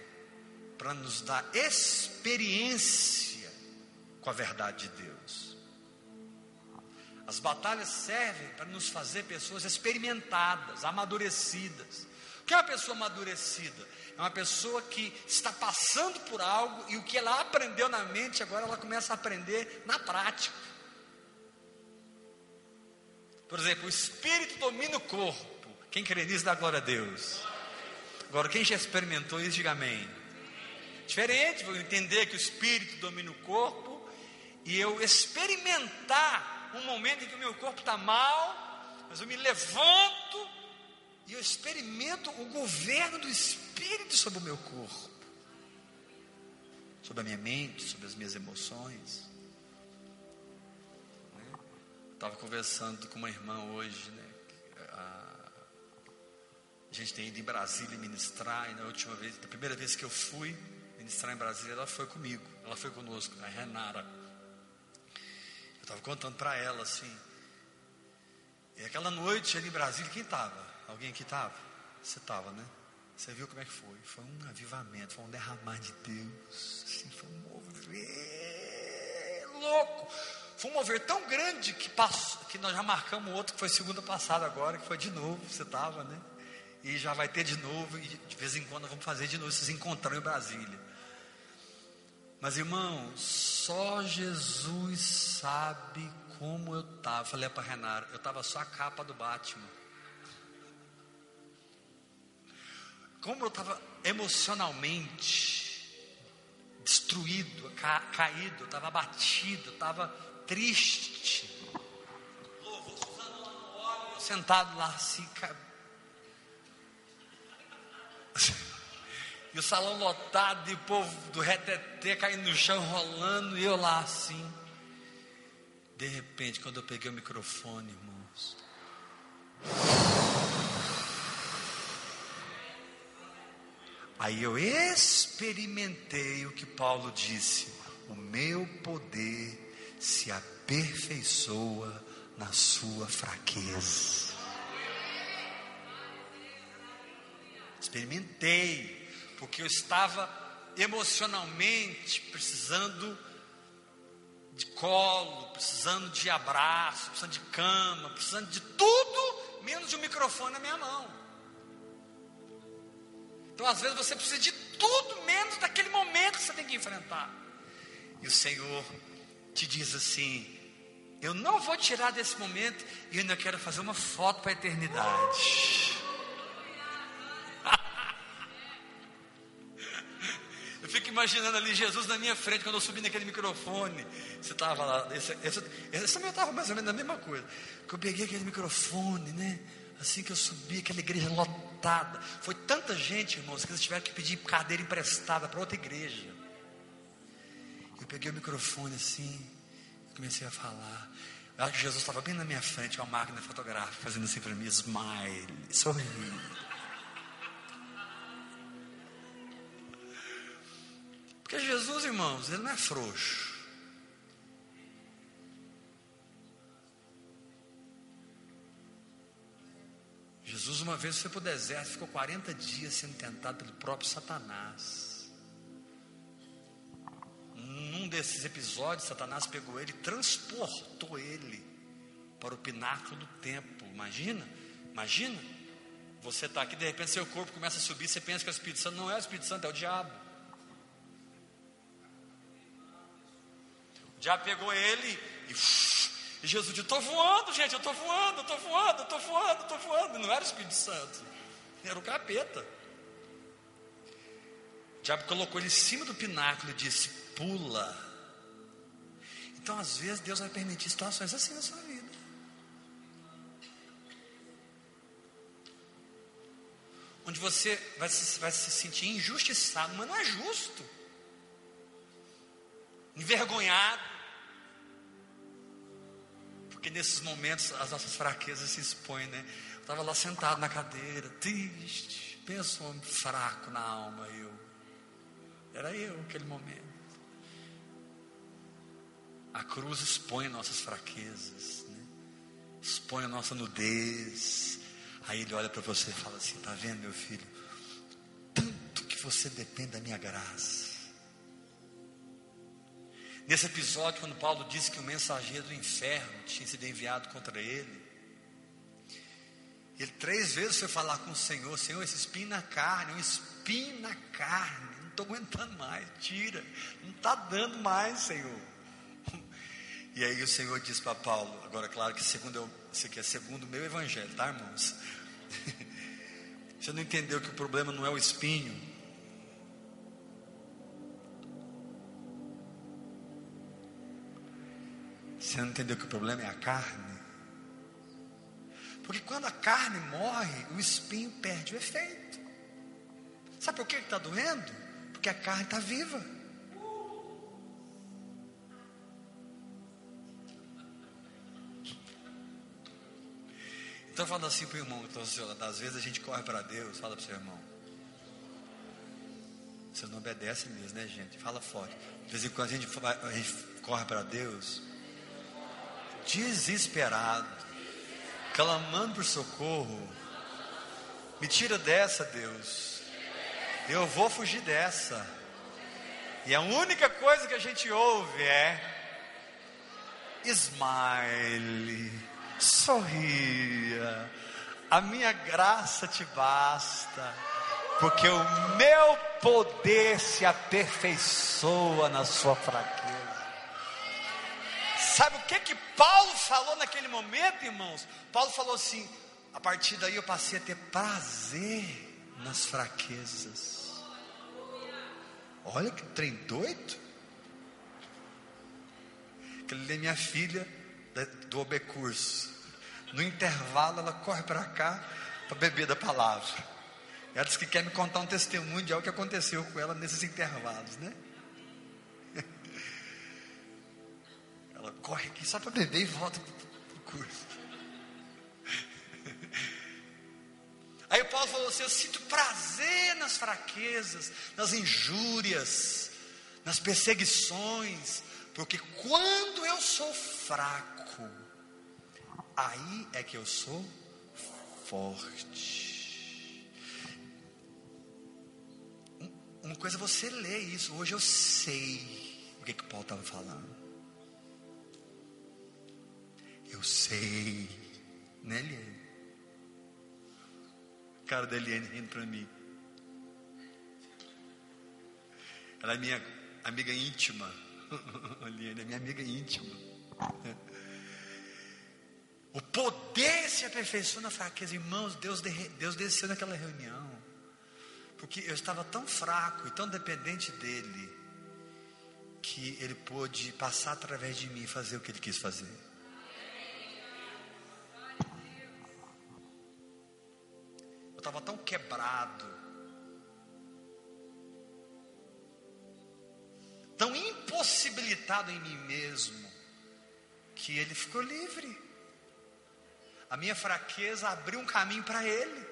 Speaker 1: para nos dar experiência com a verdade de Deus. As batalhas servem para nos fazer pessoas experimentadas, amadurecidas. O que é uma pessoa amadurecida? É uma pessoa que está passando por algo e o que ela aprendeu na mente, agora ela começa a aprender na prática. Por exemplo, o espírito domina o corpo. Quem crê nisso dá glória a Deus. Agora, quem já experimentou isso, diga amém. Diferente, vou entender que o espírito domina o corpo e eu experimentar um momento em que o meu corpo está mal, mas eu me levanto e eu experimento o governo do espírito sobre o meu corpo, sobre a minha mente, sobre as minhas emoções. Estava conversando com uma irmã hoje, né? A, gente tem ido em Brasília ministrar, e na última vez, da primeira vez que eu fui ministrar em Brasília, ela foi comigo, ela foi conosco, a Renara. Eu estava contando para ela assim. E aquela noite ali em Brasília, quem estava? Alguém aqui estava? Você estava, né? Você viu como é que foi? Foi um avivamento, foi um derramar de Deus. Assim, foi um mover louco. Foi um mover tão grande que, passou, que nós já marcamos outro que foi segunda passada agora, que foi de novo, você estava, né? E já vai ter de novo, e de vez em quando vamos fazer de novo, vocês encontrando em Brasília. Mas irmão, só Jesus sabe como eu estava. Falei para Renara, eu estava só a capa do Batman. Como eu estava emocionalmente destruído, ca, caído, estava abatido, estava triste. Sentado lá assim, e o salão lotado de povo do reteté caindo no chão, rolando, e eu lá assim. De repente, quando eu peguei o microfone, irmãos. Aí eu experimentei o que Paulo disse: o meu poder se aperfeiçoa na sua fraqueza. Experimentei, porque eu estava emocionalmente precisando de colo, precisando de abraço, precisando de cama, precisando de tudo, menos de um microfone na minha mão. Então, às vezes, você precisa de tudo, menos daquele momento que você tem que enfrentar. E o Senhor te diz assim: Eu não vou tirar desse momento e ainda quero fazer uma foto para a eternidade. Fico imaginando ali Jesus na minha frente quando eu subi naquele microfone. Você estava lá, esse, esse, esse também estava mais ou menos a mesma coisa. Que eu peguei aquele microfone, né? Assim que eu subi, aquela igreja lotada. Foi tanta gente, irmãos, que eles tiveram que pedir cadeira emprestada para outra igreja. Eu peguei o microfone assim, comecei a falar. Eu acho que Jesus estava bem na minha frente, com a máquina fotográfica, fazendo assim para mim, smile, sorrindo. Porque Jesus, irmãos, ele não é frouxo. Jesus uma vez foi para o deserto, ficou 40 dias sendo tentado pelo próprio Satanás. Num desses episódios, Satanás pegou ele e transportou ele para o pináculo do templo. Imagina, imagina. Você está aqui, de repente seu corpo começa a subir, você pensa que é o Espírito Santo, não é o Espírito Santo, é o diabo. Já pegou ele e, e Jesus disse: Estou voando, gente, eu estou voando, estou voando, estou voando, estou voando. Não era o Espírito Santo, era o capeta. O diabo colocou ele em cima do pináculo e disse: Pula. Então, às vezes, Deus vai permitir situações assim na sua vida. Onde você vai se, vai se sentir injustiçado, mas não é justo. Envergonhado porque nesses momentos as nossas fraquezas se expõem, né? Eu estava lá sentado na cadeira, triste, pensa um homem fraco na alma, eu. Era eu naquele momento. A cruz expõe nossas fraquezas, né? expõe a nossa nudez. Aí ele olha para você e fala assim: Está vendo, meu filho? Tanto que você depende da minha graça. Nesse episódio, quando Paulo disse que o mensageiro do inferno tinha sido enviado contra ele, ele três vezes foi falar com o Senhor: Senhor, esse espinho na carne, um espinho na carne, não estou aguentando mais, tira, não está dando mais, Senhor. E aí o Senhor disse para Paulo, agora claro que segundo eu, isso aqui é segundo o meu evangelho, tá irmãos? Você não entendeu que o problema não é o espinho. Você não entendeu que o problema é a carne. Porque quando a carne morre, o espinho perde o efeito. Sabe por que está doendo? Porque a carne está viva. Então fala assim para o irmão, então, às vezes a gente corre para Deus, fala para o seu irmão. Você não obedece mesmo, né, gente? Fala forte. De vez em quando a gente corre para Deus, desesperado, clamando por socorro. Me tira dessa, Deus. Eu vou fugir dessa. E a única coisa que a gente ouve é smile sorria, a minha graça te basta, porque o meu poder se aperfeiçoa na sua fraqueza. Sabe o que que Paulo falou naquele momento, irmãos? Paulo falou assim: a partir daí eu passei a ter prazer nas fraquezas. Olha que trem doido. Aquele é minha filha do obecurso. No intervalo, ela corre para cá para beber da palavra. Ela diz que quer me contar um testemunho de algo que aconteceu com ela nesses intervalos, né? Ela corre aqui só para beber e volta para o curso. Aí Paulo falou assim: Eu sinto prazer nas fraquezas, nas injúrias, nas perseguições, porque quando eu sou fraco, aí é que eu sou forte. Uma coisa é você ler isso, hoje eu sei o que, que Paulo estava falando. Eu sei, né, Eliane? Cara da Eliane rindo para mim. Ela é minha amiga íntima. Eliane é minha amiga íntima. O poder se aperfeiçoa na fraqueza. Irmãos, Deus, Deus desceu naquela reunião. Porque eu estava tão fraco e tão dependente dele, que ele pôde passar através de mim e fazer o que ele quis fazer. Estava tão quebrado, tão impossibilitado em mim mesmo, que ele ficou livre. A minha fraqueza abriu um caminho para Ele.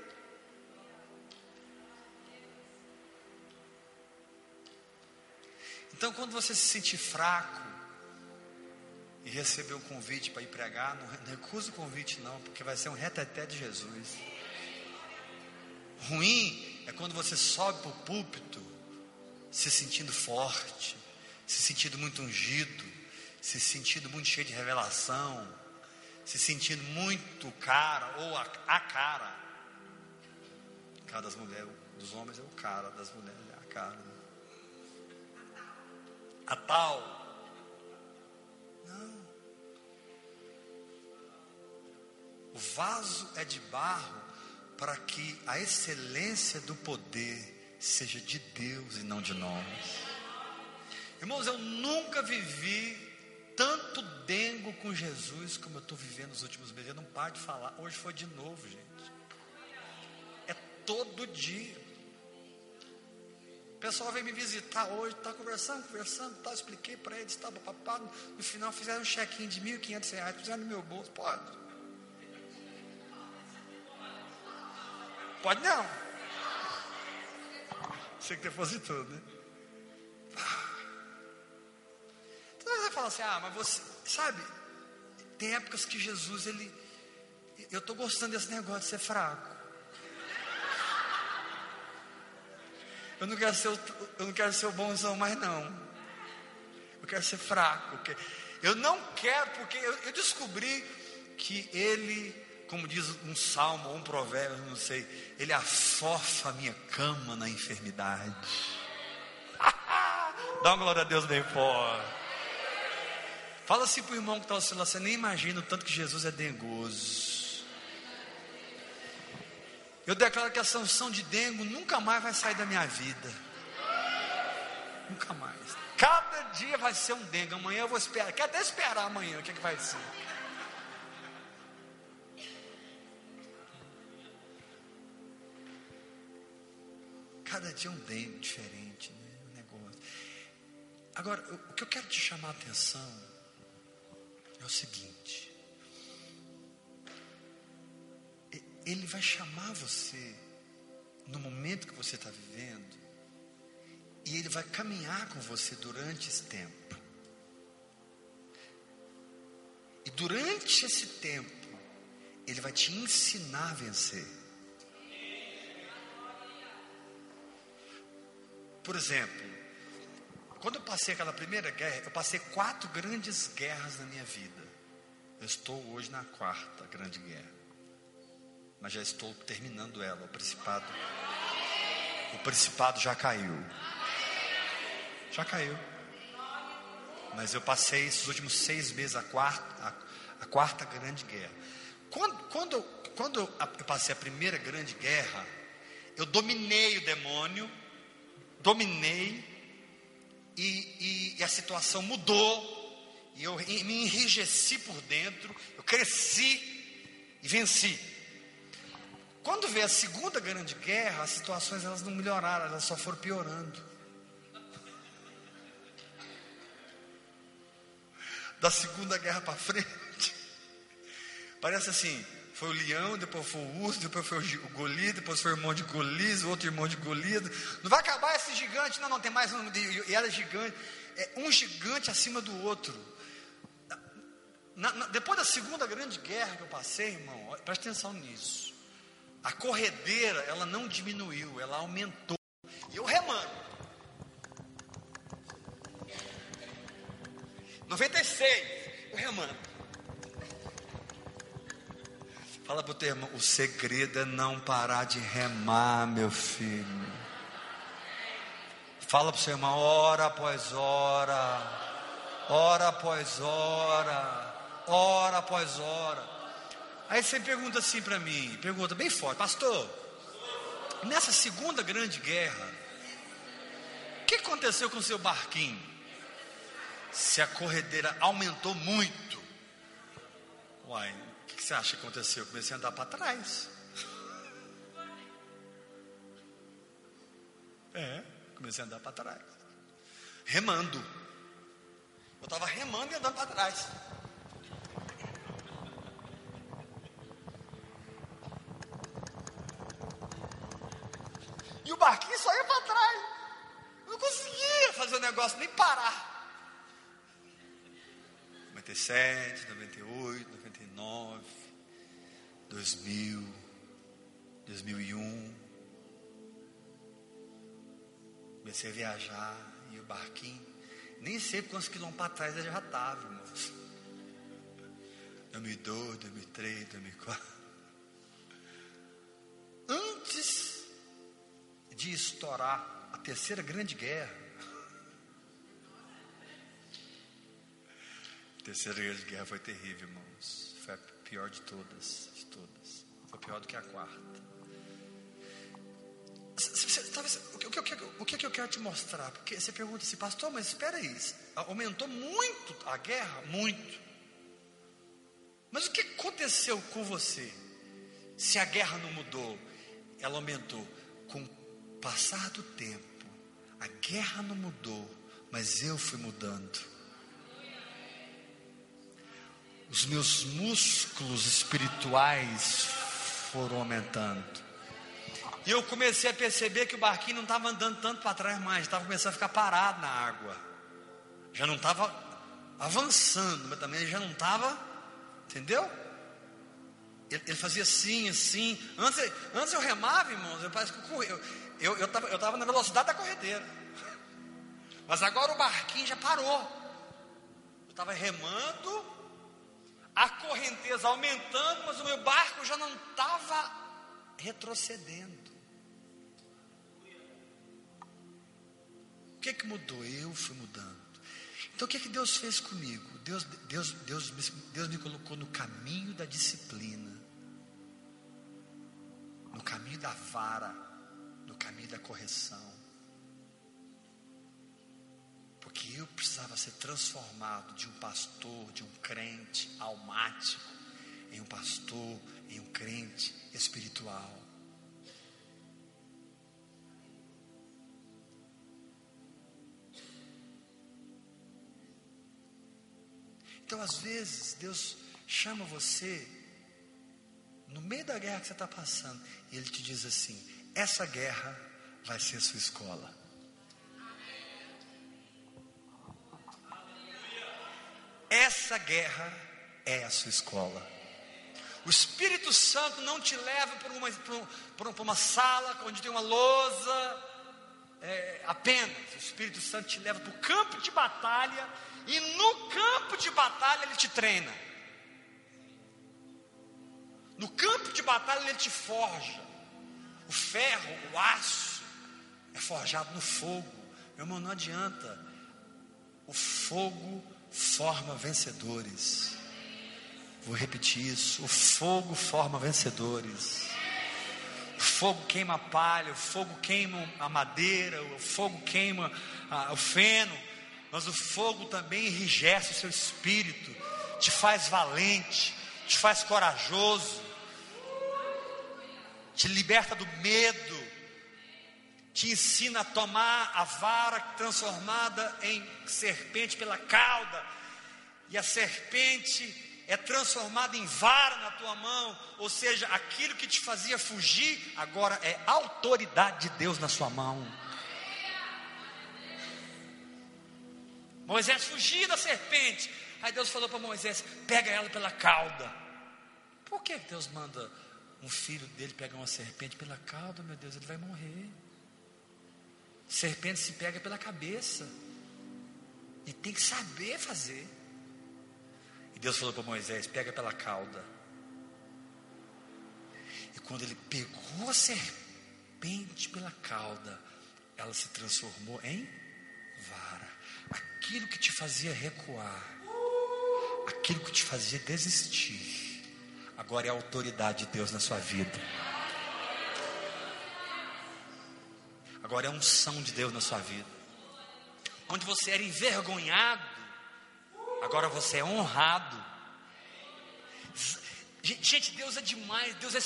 Speaker 1: Então, quando você se sentir fraco e receber um convite para ir pregar, não recusa o convite, não, porque vai ser um reteté de Jesus. Ruim é quando você sobe para o púlpito se sentindo forte, se sentindo muito ungido, se sentindo muito cheio de revelação se sentindo muito cara ou a, a cara. O cara das mulheres, dos homens é o cara, das mulheres é a cara. Né? A tal. Não. O vaso é de barro para que a excelência do poder seja de Deus e não de nós. Irmãos, eu nunca vivi tanto dengo com Jesus como eu estou vivendo nos últimos meses. Eu não paro de falar. Hoje foi de novo, gente. É todo dia. O pessoal veio me visitar hoje, está conversando, conversando, tá, expliquei para eles, estava papado. No final fizeram um check-in de R$ 1.500, puseram no meu bolso. Pode. Pode não. Você que depositou, né? fala assim: ah, mas você, sabe, tem épocas que Jesus, ele, eu estou gostando desse negócio de ser fraco. eu não quero ser, eu não quero ser o bonzão mais não. Eu quero ser fraco. Eu não quero, porque eu, eu descobri que ele, como diz um salmo ou um provérbio, não sei, ele afofa a minha cama na enfermidade. Dá uma glória a Deus bem forte. Fala assim para o irmão que está oscilando, você nem imagina o tanto que Jesus é dengoso. Eu declaro que a sanção de dengo nunca mais vai sair da minha vida. Nunca mais. Cada dia vai ser um dengue. Amanhã eu vou esperar. Quer até esperar amanhã o que, é que vai ser. Cada dia é um dengue diferente, né? Um negócio. Agora, o que eu quero te chamar a atenção é o seguinte: Ele vai chamar você no momento que você está vivendo, e Ele vai caminhar com você durante esse tempo. E durante esse tempo, Ele vai te ensinar a vencer. Por exemplo, quando eu passei aquela primeira guerra, eu passei quatro grandes guerras na minha vida. Eu estou hoje na quarta grande guerra. Mas já estou terminando ela. O principado. O principado já caiu. Já caiu. Mas eu passei esses últimos seis meses a quarta, a, a quarta grande guerra. Quando, quando, quando eu passei a primeira grande guerra, eu dominei o demônio, dominei e, e, e a situação mudou, e eu me enrijeci por dentro, eu cresci e venci. Quando veio a segunda grande guerra, as situações elas não melhoraram, elas só foram piorando. Da segunda guerra para frente, parece assim, foi o leão, depois foi o urso, depois foi o Golias, depois foi o irmão de Golias, outro irmão de Golias. Não vai acabar esse gigante, não, não tem mais um. E era gigante. É um gigante acima do outro. Na, na, depois da segunda grande guerra que eu passei, irmão, preste atenção nisso. A corredeira, ela não diminuiu, ela aumentou. E eu remando. 96, eu remando. Fala para o teu irmão, o segredo é não parar de remar, meu filho. Fala para o seu irmão, hora após hora, hora após hora, hora após hora. Aí você pergunta assim para mim, pergunta bem forte, pastor, nessa segunda grande guerra, o que aconteceu com o seu barquinho? Se a corredeira aumentou muito, uai, que você acha que aconteceu? Eu comecei a andar para trás. É, comecei a andar para trás. Remando. Eu estava remando e andando para trás. E o barquinho só ia para trás. Eu não conseguia fazer o negócio nem parar. 97, 98, 99, 2000, 2001. Comecei a viajar e o barquinho, nem sei quantos quilômetros para trás ele já estava, irmãos. 2002, 2003, 2004. Antes de estourar a terceira grande guerra, a terceira grande guerra foi terrível, irmãos foi a pior de todas, de todas. Foi pior do que a quarta. o, que, eu quero te mostrar? Porque você pergunta assim, pastor, mas espera aí, aumentou muito a guerra? Muito. Mas o que aconteceu com você? Se a guerra não mudou, ela aumentou. Com o passar do tempo, a guerra não mudou, mas eu fui mudando os meus músculos espirituais foram aumentando. E eu comecei a perceber que o barquinho não estava andando tanto para trás mais, estava começando a ficar parado na água. Já não estava avançando, mas também já não estava, entendeu? ele, ele fazia assim, assim. Antes, antes eu remava, irmãos, eu parece que eu, eu, eu, tava, eu tava na velocidade da corredeira. Mas agora o barquinho já parou. Eu estava remando, a correnteza aumentando, mas o meu barco já não estava retrocedendo. O que que mudou? Eu fui mudando. Então o que que Deus fez comigo? Deus, Deus, Deus, Deus me colocou no caminho da disciplina, no caminho da vara, no caminho da correção. Porque eu precisava ser transformado de um pastor, de um crente almático, em um pastor, em um crente espiritual. Então, às vezes, Deus chama você no meio da guerra que você está passando, e Ele te diz assim: essa guerra vai ser a sua escola. Essa guerra é a sua escola. O Espírito Santo não te leva para uma, para uma sala onde tem uma lousa é, apenas. O Espírito Santo te leva para o campo de batalha e no campo de batalha ele te treina. No campo de batalha ele te forja. O ferro, o aço, é forjado no fogo. Meu irmão, não adianta. O fogo forma vencedores. Vou repetir isso. O fogo forma vencedores. O fogo queima a palha, o fogo queima a madeira, o fogo queima o feno mas o fogo também enrijece o seu espírito, te faz valente, te faz corajoso, te liberta do medo, te ensina a tomar a vara transformada em serpente pela cauda, e a serpente é transformada em vara na tua mão, ou seja, aquilo que te fazia fugir, agora é autoridade de Deus na sua mão. Moisés fugia da serpente. Aí Deus falou para Moisés: pega ela pela cauda. Por que Deus manda um filho dele pegar uma serpente pela cauda? Meu Deus, ele vai morrer. Serpente se pega pela cabeça. E tem que saber fazer. E Deus falou para Moisés: pega pela cauda. E quando ele pegou a serpente pela cauda, ela se transformou em vara aquilo que te fazia recuar, aquilo que te fazia desistir, agora é a autoridade de Deus na sua vida. Agora é a unção de Deus na sua vida. Onde você era envergonhado, agora você é honrado. Gente, Deus é demais. Deus é,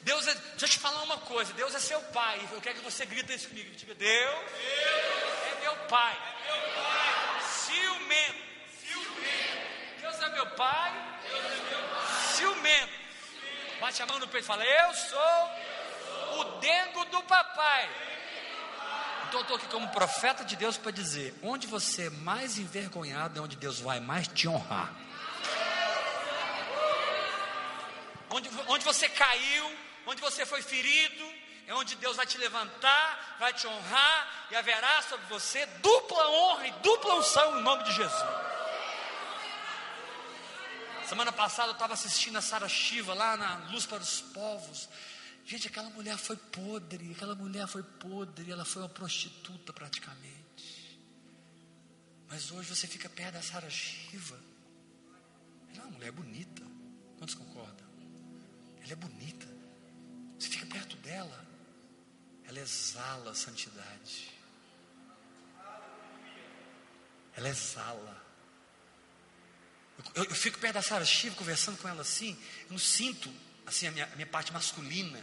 Speaker 1: Deus é. Deixa eu te falar uma coisa. Deus é seu pai. Eu quero que você grite isso comigo. Diga, Deus, Deus é meu pai. É meu pai ciumento. ciumento. Deus é meu pai. Deus é meu pai. Ciumento. Bate a mão no peito e fala: Eu sou, Eu sou o dengo do papai. Então eu estou aqui como profeta de Deus para dizer: onde você é mais envergonhado é onde Deus vai mais te honrar. Onde, onde você caiu, onde você foi ferido, é onde Deus vai te levantar, vai te honrar e haverá sobre você dupla honra e dupla unção em nome de Jesus. Semana passada eu estava assistindo a Sara Shiva lá na Luz para os Povos. Gente, aquela mulher foi podre, aquela mulher foi podre, ela foi uma prostituta praticamente. Mas hoje você fica perto da Sara Shiva. Ela é uma mulher bonita. Quantos concordam? Ela é bonita. Você fica perto dela ela exala a santidade. Ela exala. Eu, eu, eu fico perto da Sara Shiva, conversando com ela assim, eu não sinto assim a minha, a minha parte masculina.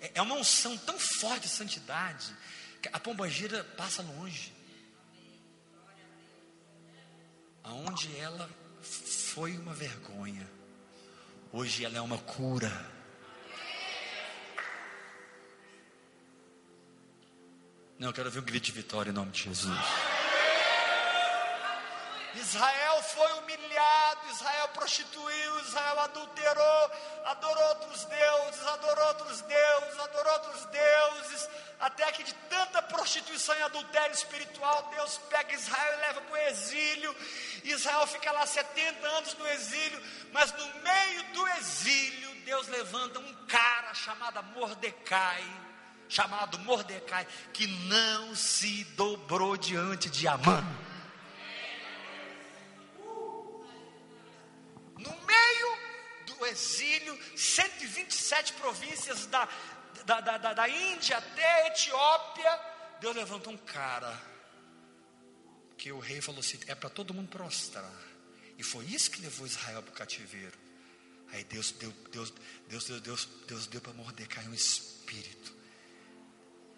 Speaker 1: É, é, uma unção tão forte de santidade que a pombagira passa longe. Aonde ela foi uma vergonha, hoje ela é uma cura. Não, eu quero ver um grito de vitória em nome de Jesus. Israel foi humilhado, Israel prostituiu, Israel adulterou, adorou outros deuses, adorou outros deuses, adorou outros deuses, até que de tanta prostituição e adultério espiritual, Deus pega Israel e leva para o exílio. Israel fica lá 70 anos no exílio, mas no meio do exílio, Deus levanta um cara chamado Mordecai, chamado Mordecai, que não se dobrou diante de Amã. Do exílio, 127 províncias da, da, da, da, da Índia até a Etiópia, Deus levantou um cara, que o rei falou assim: é para todo mundo prostrar. E foi isso que levou Israel para o cativeiro. Aí Deus deu, Deus, Deus, Deus, Deus, Deus deu para Mordecai um espírito.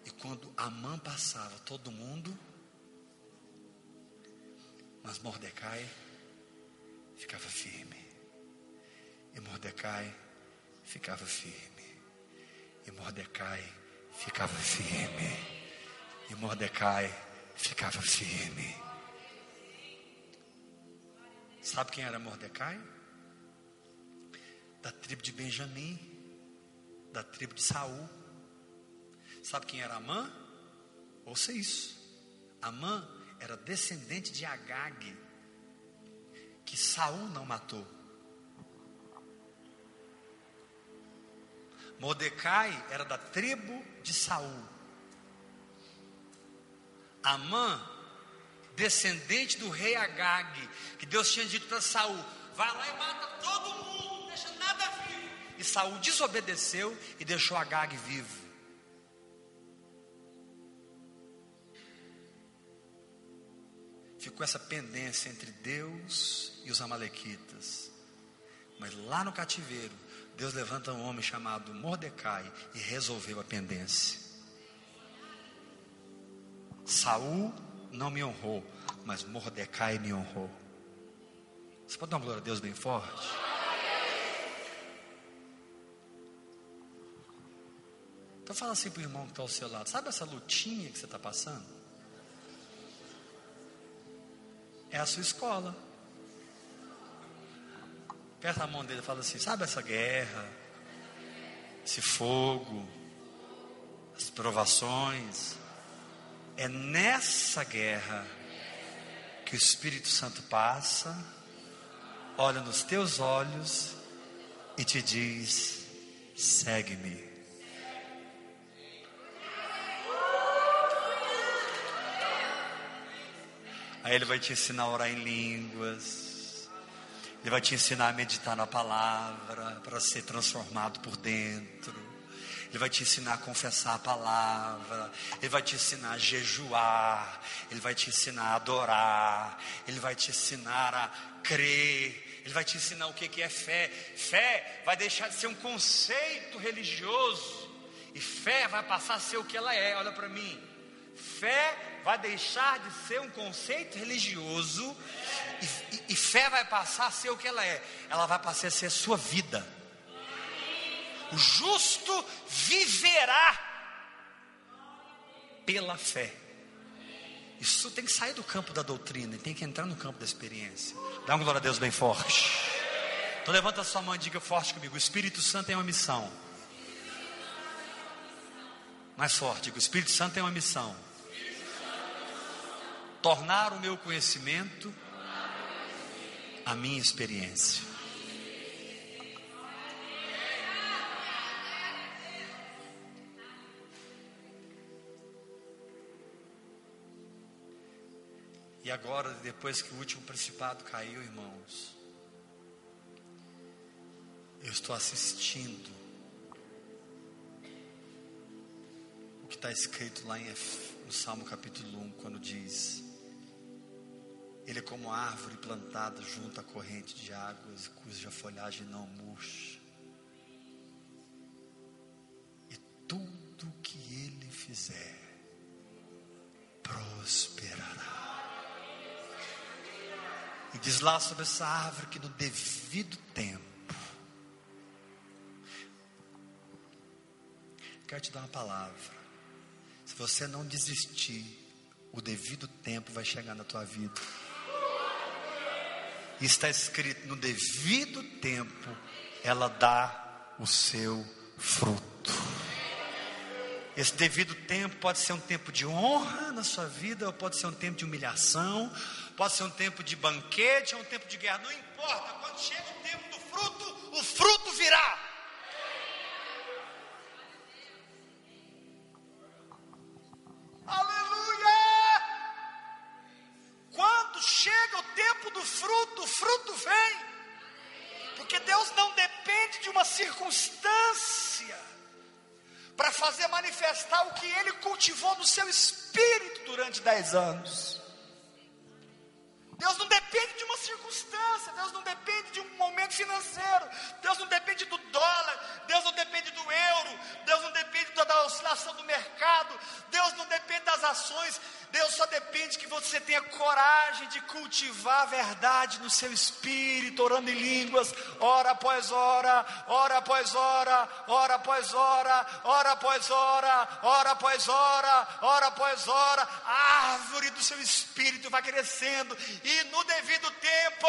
Speaker 1: E quando Amã passava, todo mundo, mas Mordecai ficava firme. E Mordecai ficava firme. E Mordecai ficava firme. E Mordecai ficava firme. Sabe quem era Mordecai? Da tribo de Benjamim, da tribo de Saul. Sabe quem era Amã? Ouça isso. Amã era descendente de Agag, que Saul não matou. Mordecai era da tribo de Saul. Amã, descendente do rei Agag, que Deus tinha dito para Saul: vai lá e mata todo mundo, não deixa nada vivo. E Saul desobedeceu e deixou Agag vivo. Ficou essa pendência entre Deus e os amalequitas. Mas lá no cativeiro, Deus levanta um homem chamado Mordecai e resolveu a pendência. Saul não me honrou, mas Mordecai me honrou. Você pode dar uma glória a Deus bem forte? Então fala assim para o irmão que está ao seu lado, sabe essa lutinha que você está passando? É a sua escola. Aperta a mão dele e fala assim: sabe essa guerra, esse fogo, as provações? É nessa guerra que o Espírito Santo passa, olha nos teus olhos e te diz: segue-me. Aí ele vai te ensinar a orar em línguas. Ele vai te ensinar a meditar na palavra para ser transformado por dentro. Ele vai te ensinar a confessar a palavra. Ele vai te ensinar a jejuar. Ele vai te ensinar a adorar. Ele vai te ensinar a crer. Ele vai te ensinar o que é fé. Fé vai deixar de ser um conceito religioso. E fé vai passar a ser o que ela é. Olha para mim. Fé vai deixar de ser um conceito religioso e, e, fé vai passar a ser o que ela é. Ela vai passar a ser a sua vida. O justo viverá pela fé. Isso tem que sair do campo da doutrina tem que entrar no campo da experiência. Dá uma glória a Deus bem forte. Então levanta a sua mão e diga forte comigo: O Espírito Santo tem uma missão. Mais forte, diga: O Espírito Santo tem uma missão tornar o meu conhecimento a minha experiência. E agora, depois que o último principado caiu, irmãos, eu estou assistindo o que está escrito lá em, no Salmo capítulo 1, quando diz: ele é como árvore plantada junto à corrente de águas, cuja folhagem não murcha. E tudo que ele fizer prosperará. E diz lá sobre essa árvore que no devido tempo. Quero te dar uma palavra. Se você não desistir, o devido tempo vai chegar na tua vida. Está escrito: no devido tempo, ela dá o seu fruto. Esse devido tempo pode ser um tempo de honra na sua vida, ou pode ser um tempo de humilhação, pode ser um tempo de banquete, ou um tempo de guerra, não importa. Quando chega o tempo do fruto, o fruto virá. Porque Deus não depende de uma circunstância para fazer manifestar o que ele cultivou no seu espírito durante dez anos. Deus não depende de uma circunstância, Deus não depende de um momento financeiro, Deus não depende do dólar, Deus não depende do euro, Deus não depende da oscilação do mercado, Deus não depende das ações, Deus só depende que você tenha coragem de cultivar a verdade no seu espírito, orando em línguas, hora após hora, hora após hora, hora após hora, hora após hora, hora após hora, hora após hora, a árvore do seu espírito vai crescendo e no devido tempo,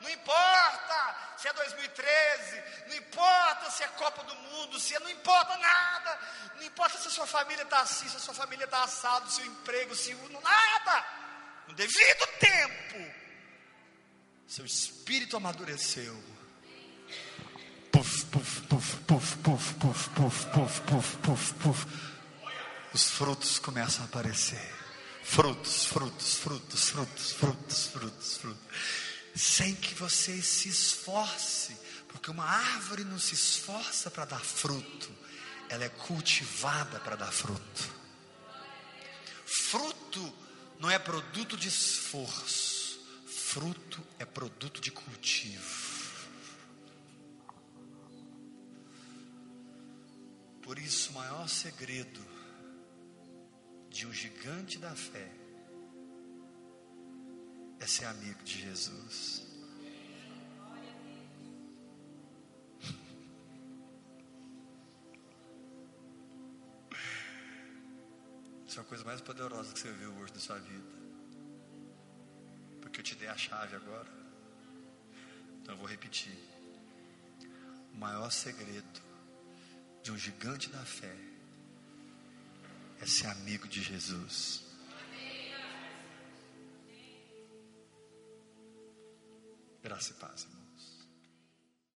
Speaker 1: não importa se é 2013, não importa se é Copa do Mundo, se é, não importa nada, não importa se a sua família está assim, se a sua família está assado, seu emprego, se nada, no devido tempo, seu espírito amadureceu. Puf, puf, puf, puf, puf, puf, puf, puf, puf, puf, puf. Os frutos começam a aparecer. Frutos, frutos, frutos, frutos, frutos, frutos, frutos sem que você se esforce, porque uma árvore não se esforça para dar fruto, ela é cultivada para dar fruto. Fruto não é produto de esforço, fruto é produto de cultivo. Por isso, o maior segredo de um gigante da fé é ser amigo de Jesus. Isso é a coisa mais poderosa que você viu hoje na sua vida. Porque eu te dei a chave agora. Então eu vou repetir. O maior segredo de um gigante da fé é ser amigo de Jesus. Graça e paz, irmão.